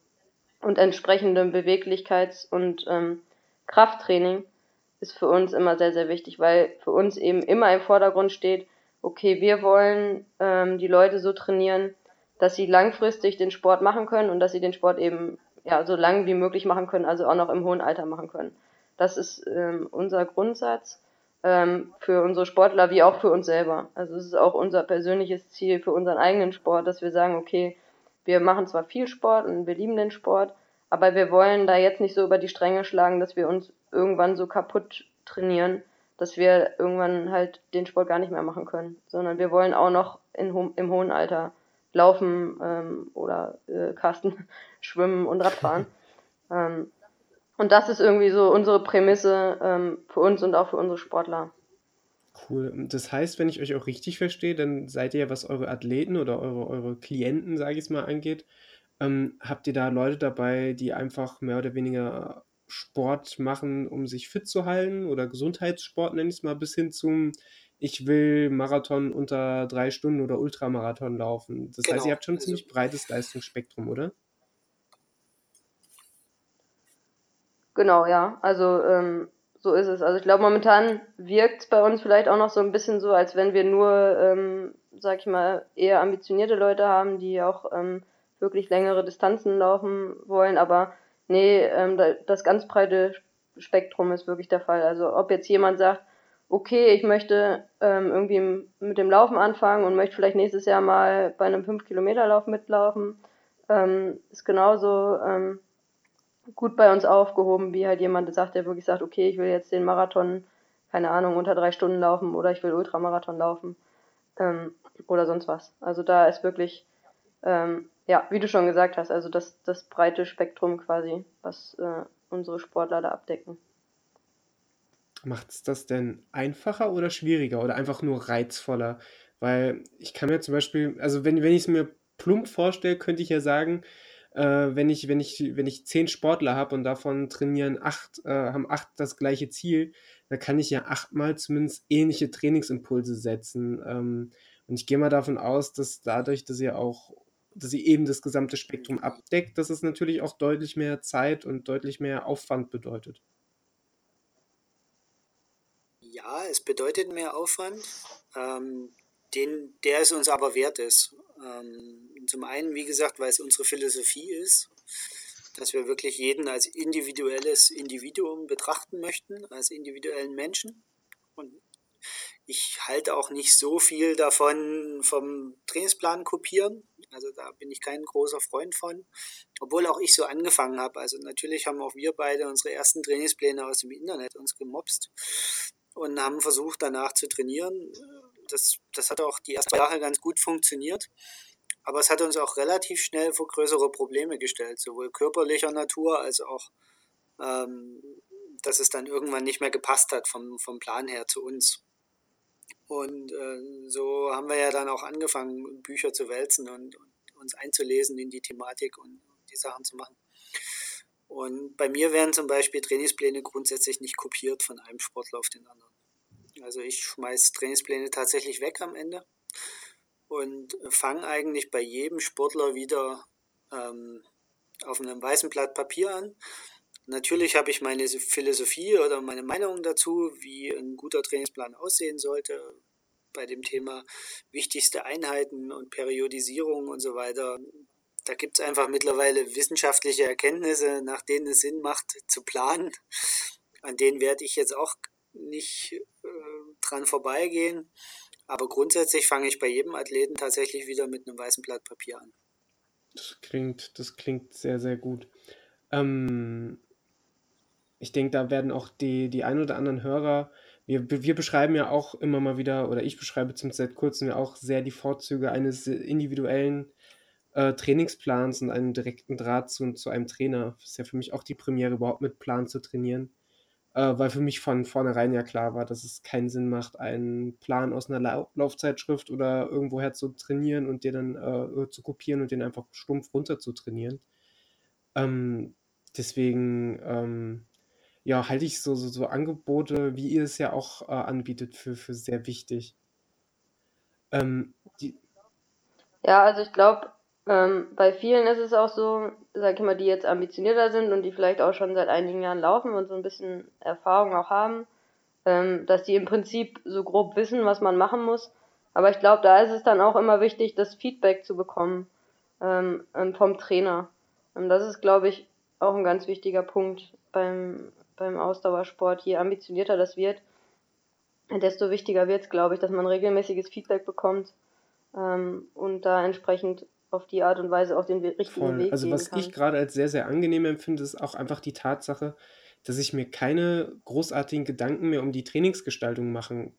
und entsprechendem Beweglichkeits- und ähm, Krafttraining ist für uns immer sehr, sehr wichtig, weil für uns eben immer im Vordergrund steht, okay, wir wollen die Leute so trainieren, dass sie langfristig den Sport machen können und dass sie den Sport eben ja, so lang wie möglich machen können, also auch noch im hohen Alter machen können. Das ist ähm, unser Grundsatz. ähm, für unsere Sportler wie auch für uns selber. Also es ist auch unser persönliches Ziel für unseren eigenen Sport, dass wir sagen, okay, wir machen zwar viel Sport und wir lieben den Sport, aber wir wollen da jetzt nicht so über die Stränge schlagen, dass wir uns irgendwann so kaputt trainieren, dass wir irgendwann halt den Sport gar nicht mehr machen können, sondern wir wollen auch noch in, im hohen Alter laufen ähm, oder äh, [laughs] Kasten schwimmen und Radfahren. [laughs] ähm, und das ist irgendwie so unsere Prämisse ähm, für uns und auch für unsere Sportler. Cool. Das heißt, wenn ich euch auch richtig verstehe, dann seid ihr, was eure Athleten oder eure, eure Klienten, sage ich es mal, angeht, ähm, habt ihr da Leute dabei, die einfach mehr oder weniger Sport machen, um sich fit zu halten oder Gesundheitssport, nenne ich es mal, bis hin zum ich will Marathon unter drei Stunden oder Ultramarathon laufen. Das genau. heißt, ihr habt schon ein also, ziemlich breites Leistungsspektrum, oder? Genau, ja. Also ähm, so ist es. Also ich glaube, momentan wirkt es bei uns vielleicht auch noch so ein bisschen so, als wenn wir nur, ähm, sag ich mal, eher ambitionierte Leute haben, die auch ähm, wirklich längere Distanzen laufen wollen. Aber nee, ähm, das ganz breite Spektrum ist wirklich der Fall. Also ob jetzt jemand sagt, okay, ich möchte ähm, irgendwie mit dem Laufen anfangen und möchte vielleicht nächstes Jahr mal bei einem 5-Kilometer-Lauf mitlaufen, ähm, ist genauso ähm, gut bei uns aufgehoben, wie halt jemand sagt, der wirklich sagt, okay, ich will jetzt den Marathon, keine Ahnung, unter drei Stunden laufen oder ich will Ultramarathon laufen ähm, oder sonst was. Also da ist wirklich, ähm, ja, wie du schon gesagt hast, also das, das breite Spektrum quasi, was äh, unsere Sportler da abdecken. Macht es das denn einfacher oder schwieriger oder einfach nur reizvoller? Weil ich kann mir zum Beispiel, also wenn, wenn ich es mir plump vorstelle, könnte ich ja sagen, äh, wenn, ich, wenn, ich, wenn ich zehn Sportler habe und davon trainieren acht, äh, haben acht das gleiche Ziel, dann kann ich ja achtmal zumindest ähnliche Trainingsimpulse setzen. Ähm, und ich gehe mal davon aus, dass dadurch, dass ihr auch, dass ihr eben das gesamte Spektrum abdeckt, dass es natürlich auch deutlich mehr Zeit und deutlich mehr Aufwand bedeutet. Ja, es bedeutet mehr Aufwand, ähm, den, der es uns aber wert ist. Ähm, zum einen, wie gesagt, weil es unsere Philosophie ist, dass wir wirklich jeden als individuelles Individuum betrachten möchten, als individuellen Menschen. Und ich halte auch nicht so viel davon vom Trainingsplan kopieren. Also da bin ich kein großer Freund von. Obwohl auch ich so angefangen habe. Also natürlich haben auch wir beide unsere ersten Trainingspläne aus dem Internet uns gemobst und haben versucht danach zu trainieren. Das, das hat auch die ersten Jahre ganz gut funktioniert. Aber es hat uns auch relativ schnell vor größere Probleme gestellt, sowohl körperlicher Natur als auch, ähm, dass es dann irgendwann nicht mehr gepasst hat vom, vom Plan her zu uns. Und äh, so haben wir ja dann auch angefangen, Bücher zu wälzen und, und uns einzulesen in die Thematik und die Sachen zu machen. Und bei mir werden zum Beispiel Trainingspläne grundsätzlich nicht kopiert von einem Sportler auf den anderen. Also ich schmeiße Trainingspläne tatsächlich weg am Ende und fange eigentlich bei jedem Sportler wieder ähm, auf einem weißen Blatt Papier an. Natürlich habe ich meine Philosophie oder meine Meinung dazu, wie ein guter Trainingsplan aussehen sollte. Bei dem Thema wichtigste Einheiten und Periodisierung und so weiter da gibt es einfach mittlerweile wissenschaftliche Erkenntnisse, nach denen es Sinn macht zu planen. An denen werde ich jetzt auch nicht dran vorbeigehen. Aber grundsätzlich fange ich bei jedem Athleten tatsächlich wieder mit einem weißen Blatt Papier an. Das klingt, das klingt sehr, sehr gut. Ähm, ich denke, da werden auch die, die ein oder anderen Hörer, wir, wir beschreiben ja auch immer mal wieder, oder ich beschreibe zumindest seit kurzem ja auch sehr die Vorzüge eines individuellen äh, Trainingsplans und einen direkten Draht zu, zu einem Trainer. Das ist ja für mich auch die Premiere, überhaupt mit Plan zu trainieren. Äh, weil für mich von vornherein ja klar war, dass es keinen Sinn macht, einen Plan aus einer La Laufzeitschrift oder irgendwoher zu trainieren und den dann äh, zu kopieren und den einfach stumpf runter zu trainieren. Ähm, deswegen ähm, ja, halte ich so, so, so, Angebote, wie ihr es ja auch äh, anbietet, für, für sehr wichtig. Ähm, ja, also ich glaube, ähm, bei vielen ist es auch so, sag ich mal, die jetzt ambitionierter sind und die vielleicht auch schon seit einigen Jahren laufen und so ein bisschen Erfahrung auch haben, ähm, dass die im Prinzip so grob wissen, was man machen muss. Aber ich glaube, da ist es dann auch immer wichtig, das Feedback zu bekommen ähm, ähm vom Trainer. Und das ist, glaube ich, auch ein ganz wichtiger Punkt beim, beim Ausdauersport. Je ambitionierter das wird, desto wichtiger wird es, glaube ich, dass man regelmäßiges Feedback bekommt ähm, und da entsprechend auf die Art und Weise auf den richtigen Voll. Weg Also was kann. ich gerade als sehr, sehr angenehm empfinde, ist auch einfach die Tatsache, dass ich mir keine großartigen Gedanken mehr um die Trainingsgestaltung machen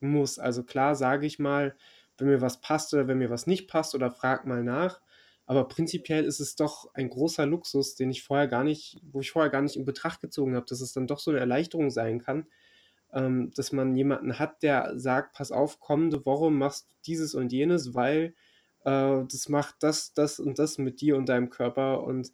muss. Also klar sage ich mal, wenn mir was passt oder wenn mir was nicht passt oder frag mal nach. Aber prinzipiell ist es doch ein großer Luxus, den ich vorher gar nicht, wo ich vorher gar nicht in Betracht gezogen habe, dass es dann doch so eine Erleichterung sein kann, ähm, dass man jemanden hat, der sagt, pass auf, kommende Woche machst du dieses und jenes, weil äh, das macht das, das und das mit dir und deinem Körper. Und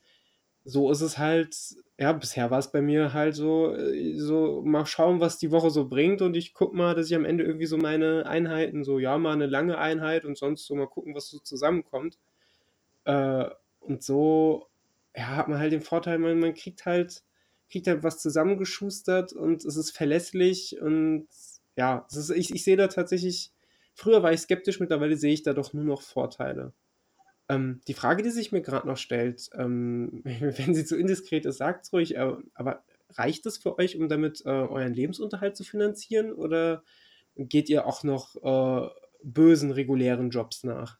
so ist es halt, ja, bisher war es bei mir halt so, äh, so mal schauen, was die Woche so bringt und ich guck mal, dass ich am Ende irgendwie so meine Einheiten, so ja, mal eine lange Einheit und sonst so mal gucken, was so zusammenkommt. Äh, und so, ja, hat man halt den Vorteil, man, man kriegt halt, kriegt halt was zusammengeschustert und es ist verlässlich und ja, ist, ich, ich sehe da tatsächlich, früher war ich skeptisch, mittlerweile sehe ich da doch nur noch Vorteile. Ähm, die Frage, die sich mir gerade noch stellt, ähm, [laughs] wenn sie zu indiskret ist, sagt es ruhig, äh, aber reicht es für euch, um damit äh, euren Lebensunterhalt zu finanzieren oder geht ihr auch noch äh, bösen regulären Jobs nach?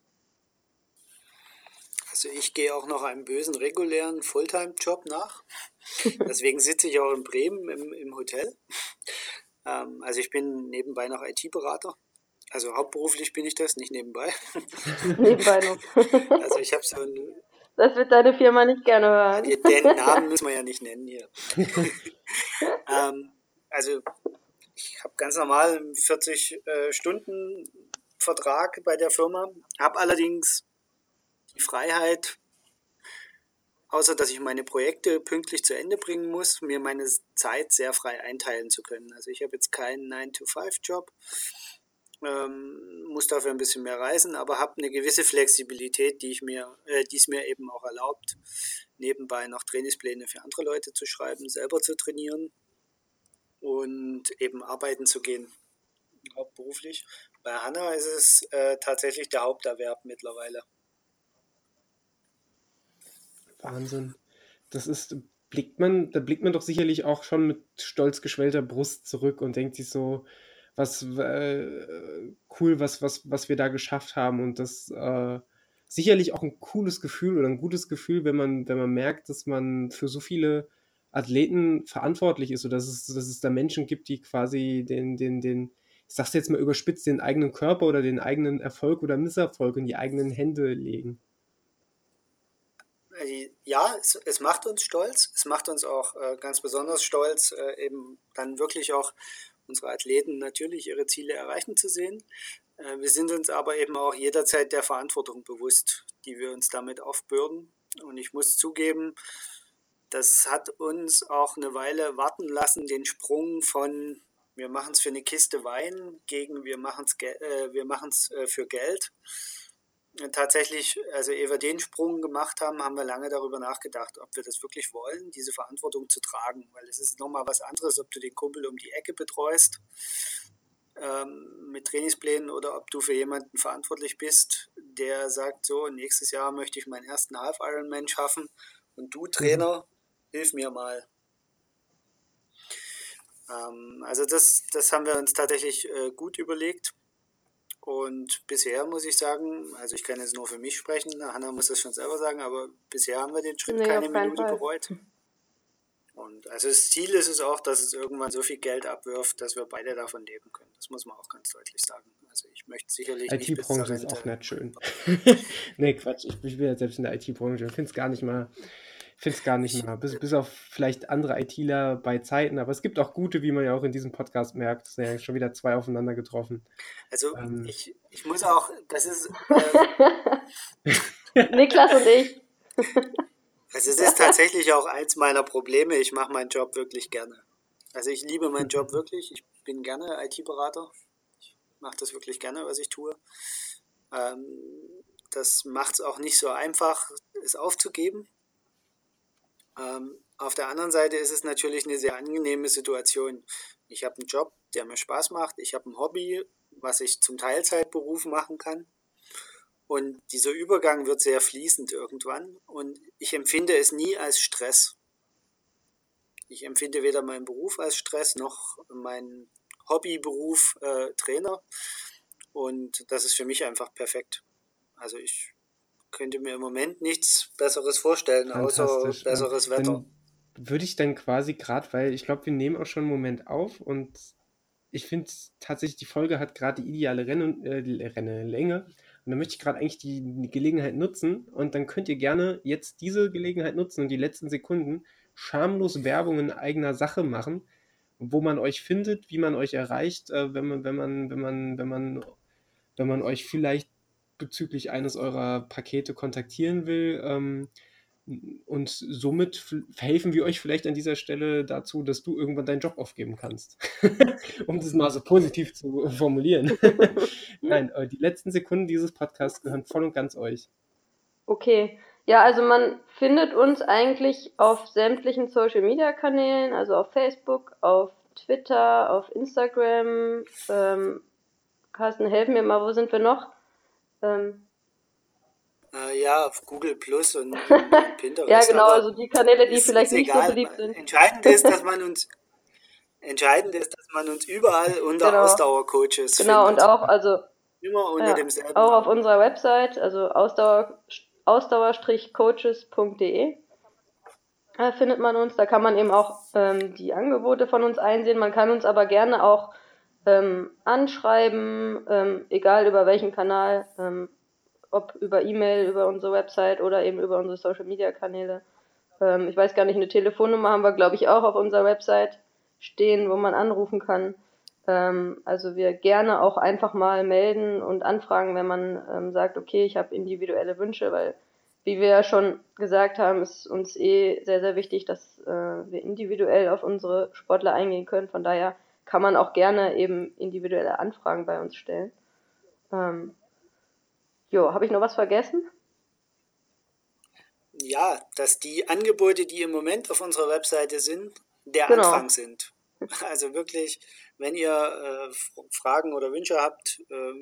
Also ich gehe auch noch einem bösen regulären Fulltime-Job nach. [laughs] Deswegen sitze ich auch in Bremen im, im Hotel. Ähm, also ich bin nebenbei noch IT-Berater. Also hauptberuflich bin ich das, nicht nebenbei. [laughs] nebenbei noch. [laughs] also ich habe so ein... Das wird deine Firma nicht gerne hören. Den [laughs] Namen müssen wir ja nicht nennen hier. ähm, also ich habe ganz normal einen 40 äh, Stunden Vertrag bei der Firma, habe allerdings die Freiheit, außer dass ich meine Projekte pünktlich zu Ende bringen muss, mir meine Zeit sehr frei einteilen zu können. Also ich habe jetzt keinen 9-to-5-Job, ähm, muss dafür ein bisschen mehr reisen, aber habe eine gewisse Flexibilität, die ich mir, äh, die es mir eben auch erlaubt, nebenbei noch Trainingspläne für andere Leute zu schreiben, selber zu trainieren und eben arbeiten zu gehen, hauptberuflich. Bei Hanna ist es äh, tatsächlich der Haupterwerb mittlerweile. Wahnsinn. Das ist, blickt man, da blickt man doch sicherlich auch schon mit stolz geschwellter Brust zurück und denkt sich so, was äh, cool, was, was, was wir da geschafft haben. Und das äh, sicherlich auch ein cooles Gefühl oder ein gutes Gefühl, wenn man, wenn man merkt, dass man für so viele Athleten verantwortlich ist oder dass es, dass es da Menschen gibt, die quasi den, den, den, ich sag's jetzt mal überspitzt, den eigenen Körper oder den eigenen Erfolg oder Misserfolg in die eigenen Hände legen. Äh, ja, es, es, macht uns stolz. Es macht uns auch äh, ganz besonders stolz, äh, eben dann wirklich auch unsere Athleten natürlich ihre Ziele erreichen zu sehen. Äh, wir sind uns aber eben auch jederzeit der Verantwortung bewusst, die wir uns damit aufbürden. Und ich muss zugeben, das hat uns auch eine Weile warten lassen, den Sprung von wir machen es für eine Kiste Wein gegen wir machen es äh, äh, für Geld tatsächlich, also ehe wir den Sprung gemacht haben, haben wir lange darüber nachgedacht, ob wir das wirklich wollen, diese Verantwortung zu tragen. Weil es ist nochmal was anderes, ob du den Kumpel um die Ecke betreust ähm, mit Trainingsplänen oder ob du für jemanden verantwortlich bist, der sagt, so, nächstes Jahr möchte ich meinen ersten Half Ironman schaffen und du, Trainer, hilf mir mal. Ähm, also das, das haben wir uns tatsächlich äh, gut überlegt und bisher muss ich sagen, also ich kann jetzt nur für mich sprechen, Hanna muss das schon selber sagen, aber bisher haben wir den Schritt nee, keine Minute Fall. bereut. Und also das Ziel ist es auch, dass es irgendwann so viel Geld abwirft, dass wir beide davon leben können. Das muss man auch ganz deutlich sagen. Also ich möchte sicherlich. IT-Branche ist auch nicht schön. [laughs] nee, Quatsch, ich, ich bin ja selbst in der IT-Branche und finde es gar nicht mal finde es gar nicht mal. Bis, bis auf vielleicht andere ITler bei Zeiten, aber es gibt auch gute, wie man ja auch in diesem Podcast merkt. Es sind ja schon wieder zwei aufeinander getroffen. Also ähm, ich, ich muss auch, das ist. Äh, [laughs] Niklas und ich. Also es ist tatsächlich auch eins meiner Probleme. Ich mache meinen Job wirklich gerne. Also ich liebe meinen Job wirklich. Ich bin gerne IT-Berater. Ich mache das wirklich gerne, was ich tue. Ähm, das macht es auch nicht so einfach, es aufzugeben. Ähm, auf der anderen Seite ist es natürlich eine sehr angenehme Situation. Ich habe einen Job, der mir Spaß macht. Ich habe ein Hobby, was ich zum Teilzeitberuf machen kann. Und dieser Übergang wird sehr fließend irgendwann. Und ich empfinde es nie als Stress. Ich empfinde weder meinen Beruf als Stress noch mein Hobbyberuf äh, Trainer. Und das ist für mich einfach perfekt. Also ich könnte mir im Moment nichts Besseres vorstellen, außer besseres Wetter. Dann würde ich dann quasi gerade, weil ich glaube, wir nehmen auch schon einen Moment auf und ich finde tatsächlich, die Folge hat gerade die ideale Renne, äh, Rennlänge. Und dann möchte ich gerade eigentlich die, die, Gelegenheit nutzen. Und dann könnt ihr gerne jetzt diese Gelegenheit nutzen und die letzten Sekunden schamlos Werbung in eigener Sache machen, wo man euch findet, wie man euch erreicht, äh, wenn man, wenn man, wenn man, wenn man, wenn man euch vielleicht bezüglich eines eurer Pakete kontaktieren will. Ähm, und somit helfen wir euch vielleicht an dieser Stelle dazu, dass du irgendwann deinen Job aufgeben kannst. [laughs] um das mal so positiv zu formulieren. [laughs] Nein, äh, die letzten Sekunden dieses Podcasts gehören voll und ganz euch. Okay. Ja, also man findet uns eigentlich auf sämtlichen Social Media Kanälen, also auf Facebook, auf Twitter, auf Instagram. Ähm, Carsten, helfen mir mal, wo sind wir noch? Ähm, äh, ja, auf Google Plus und [laughs] Pinterest. ja, genau, also die Kanäle, die vielleicht nicht egal. so beliebt sind. Entscheidend ist, dass man [laughs] uns entscheidend ist, dass man uns überall unter genau. Ausdauercoaches Genau, findet. und auch, also immer unter ja, demselben. Auch auf unserer Website, also Ausdauer, ausdauer-coaches.de findet man uns. Da kann man eben auch ähm, die Angebote von uns einsehen. Man kann uns aber gerne auch ähm, anschreiben, ähm, egal über welchen Kanal. Ähm, ob über E-Mail, über unsere Website oder eben über unsere Social Media Kanäle. Ähm, ich weiß gar nicht, eine Telefonnummer haben wir, glaube ich, auch auf unserer Website stehen, wo man anrufen kann. Ähm, also wir gerne auch einfach mal melden und anfragen, wenn man ähm, sagt, okay, ich habe individuelle Wünsche, weil wie wir ja schon gesagt haben, ist uns eh sehr, sehr wichtig, dass äh, wir individuell auf unsere Sportler eingehen können. Von daher kann man auch gerne eben individuelle Anfragen bei uns stellen. Ähm, Jo, habe ich noch was vergessen? Ja, dass die Angebote, die im Moment auf unserer Webseite sind, der genau. Anfang sind. Also wirklich, wenn ihr äh, Fragen oder Wünsche habt, äh,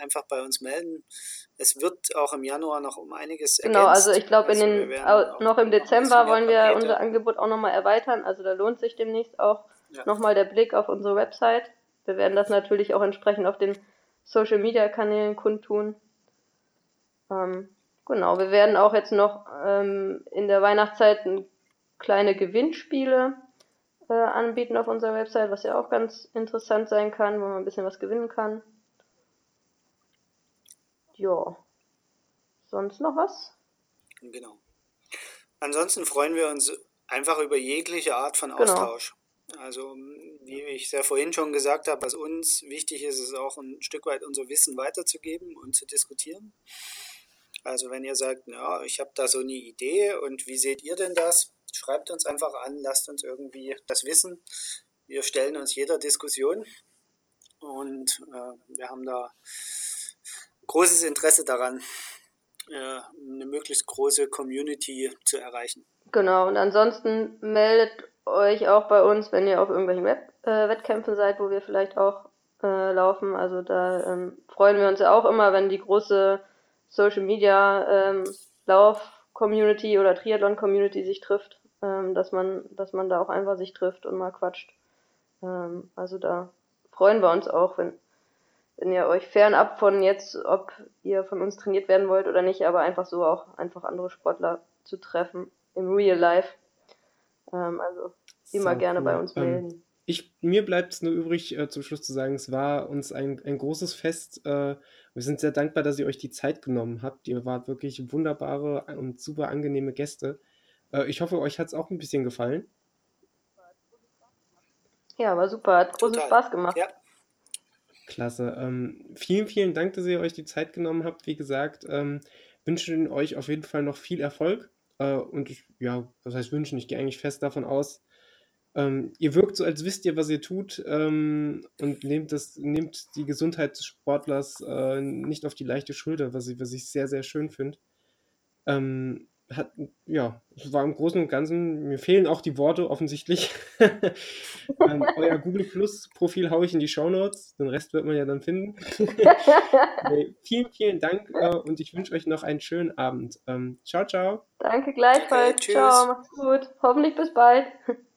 einfach bei uns melden. Es wird auch im Januar noch um einiges Genau, ergänzt. also ich glaube, also noch im Dezember wollen wir unser Angebot auch nochmal erweitern. Also da lohnt sich demnächst auch ja. nochmal der Blick auf unsere Website. Wir werden das natürlich auch entsprechend auf den Social-Media-Kanälen kundtun. Ähm, genau, wir werden auch jetzt noch ähm, in der Weihnachtszeit kleine Gewinnspiele äh, anbieten auf unserer Website, was ja auch ganz interessant sein kann, wo man ein bisschen was gewinnen kann. Ja. Sonst noch was? Genau. Ansonsten freuen wir uns einfach über jegliche Art von genau. Austausch. Genau. Also, wie ich ja vorhin schon gesagt habe, was uns wichtig ist, ist auch ein Stück weit unser Wissen weiterzugeben und zu diskutieren. Also wenn ihr sagt, ja, ich habe da so eine Idee und wie seht ihr denn das? Schreibt uns einfach an, lasst uns irgendwie das wissen. Wir stellen uns jeder Diskussion und äh, wir haben da großes Interesse daran, äh, eine möglichst große Community zu erreichen. Genau, und ansonsten meldet euch auch bei uns, wenn ihr auf irgendwelchen Web äh, Wettkämpfen seid, wo wir vielleicht auch äh, laufen. Also da ähm, freuen wir uns ja auch immer, wenn die große Social Media ähm, Lauf-Community oder Triathlon-Community sich trifft, ähm, dass man, dass man da auch einfach sich trifft und mal quatscht. Ähm, also da freuen wir uns auch, wenn, wenn ihr euch fernab von jetzt, ob ihr von uns trainiert werden wollt oder nicht, aber einfach so auch einfach andere Sportler zu treffen im Real Life. Ähm, also immer so gerne cool. bei uns ähm, melden. Ich, mir bleibt es nur übrig, äh, zum Schluss zu sagen, es war uns ein, ein großes Fest. Äh, wir sind sehr dankbar, dass ihr euch die Zeit genommen habt. Ihr wart wirklich wunderbare und super angenehme Gäste. Äh, ich hoffe, euch hat es auch ein bisschen gefallen. Ja, war super. Hat großen Total. Spaß gemacht. Ja. Klasse. Ähm, vielen, vielen Dank, dass ihr euch die Zeit genommen habt. Wie gesagt, ähm, wünschen euch auf jeden Fall noch viel Erfolg. Äh, und ich, ja, was heißt wünschen? Ich gehe eigentlich fest davon aus, ähm, ihr wirkt so, als wisst ihr, was ihr tut ähm, und nehmt, das, nehmt die Gesundheit des Sportlers äh, nicht auf die leichte Schulter, was ich, was ich sehr, sehr schön finde. Ähm, hat, ja, es war im Großen und Ganzen, mir fehlen auch die Worte offensichtlich. [laughs] ähm, euer Google Plus Profil haue ich in die Show Notes, den Rest wird man ja dann finden. [laughs] nee, vielen, vielen Dank äh, und ich wünsche euch noch einen schönen Abend. Ähm, ciao, ciao. Danke gleichfalls. Okay, ciao, macht's gut. Hoffentlich bis bald. [laughs]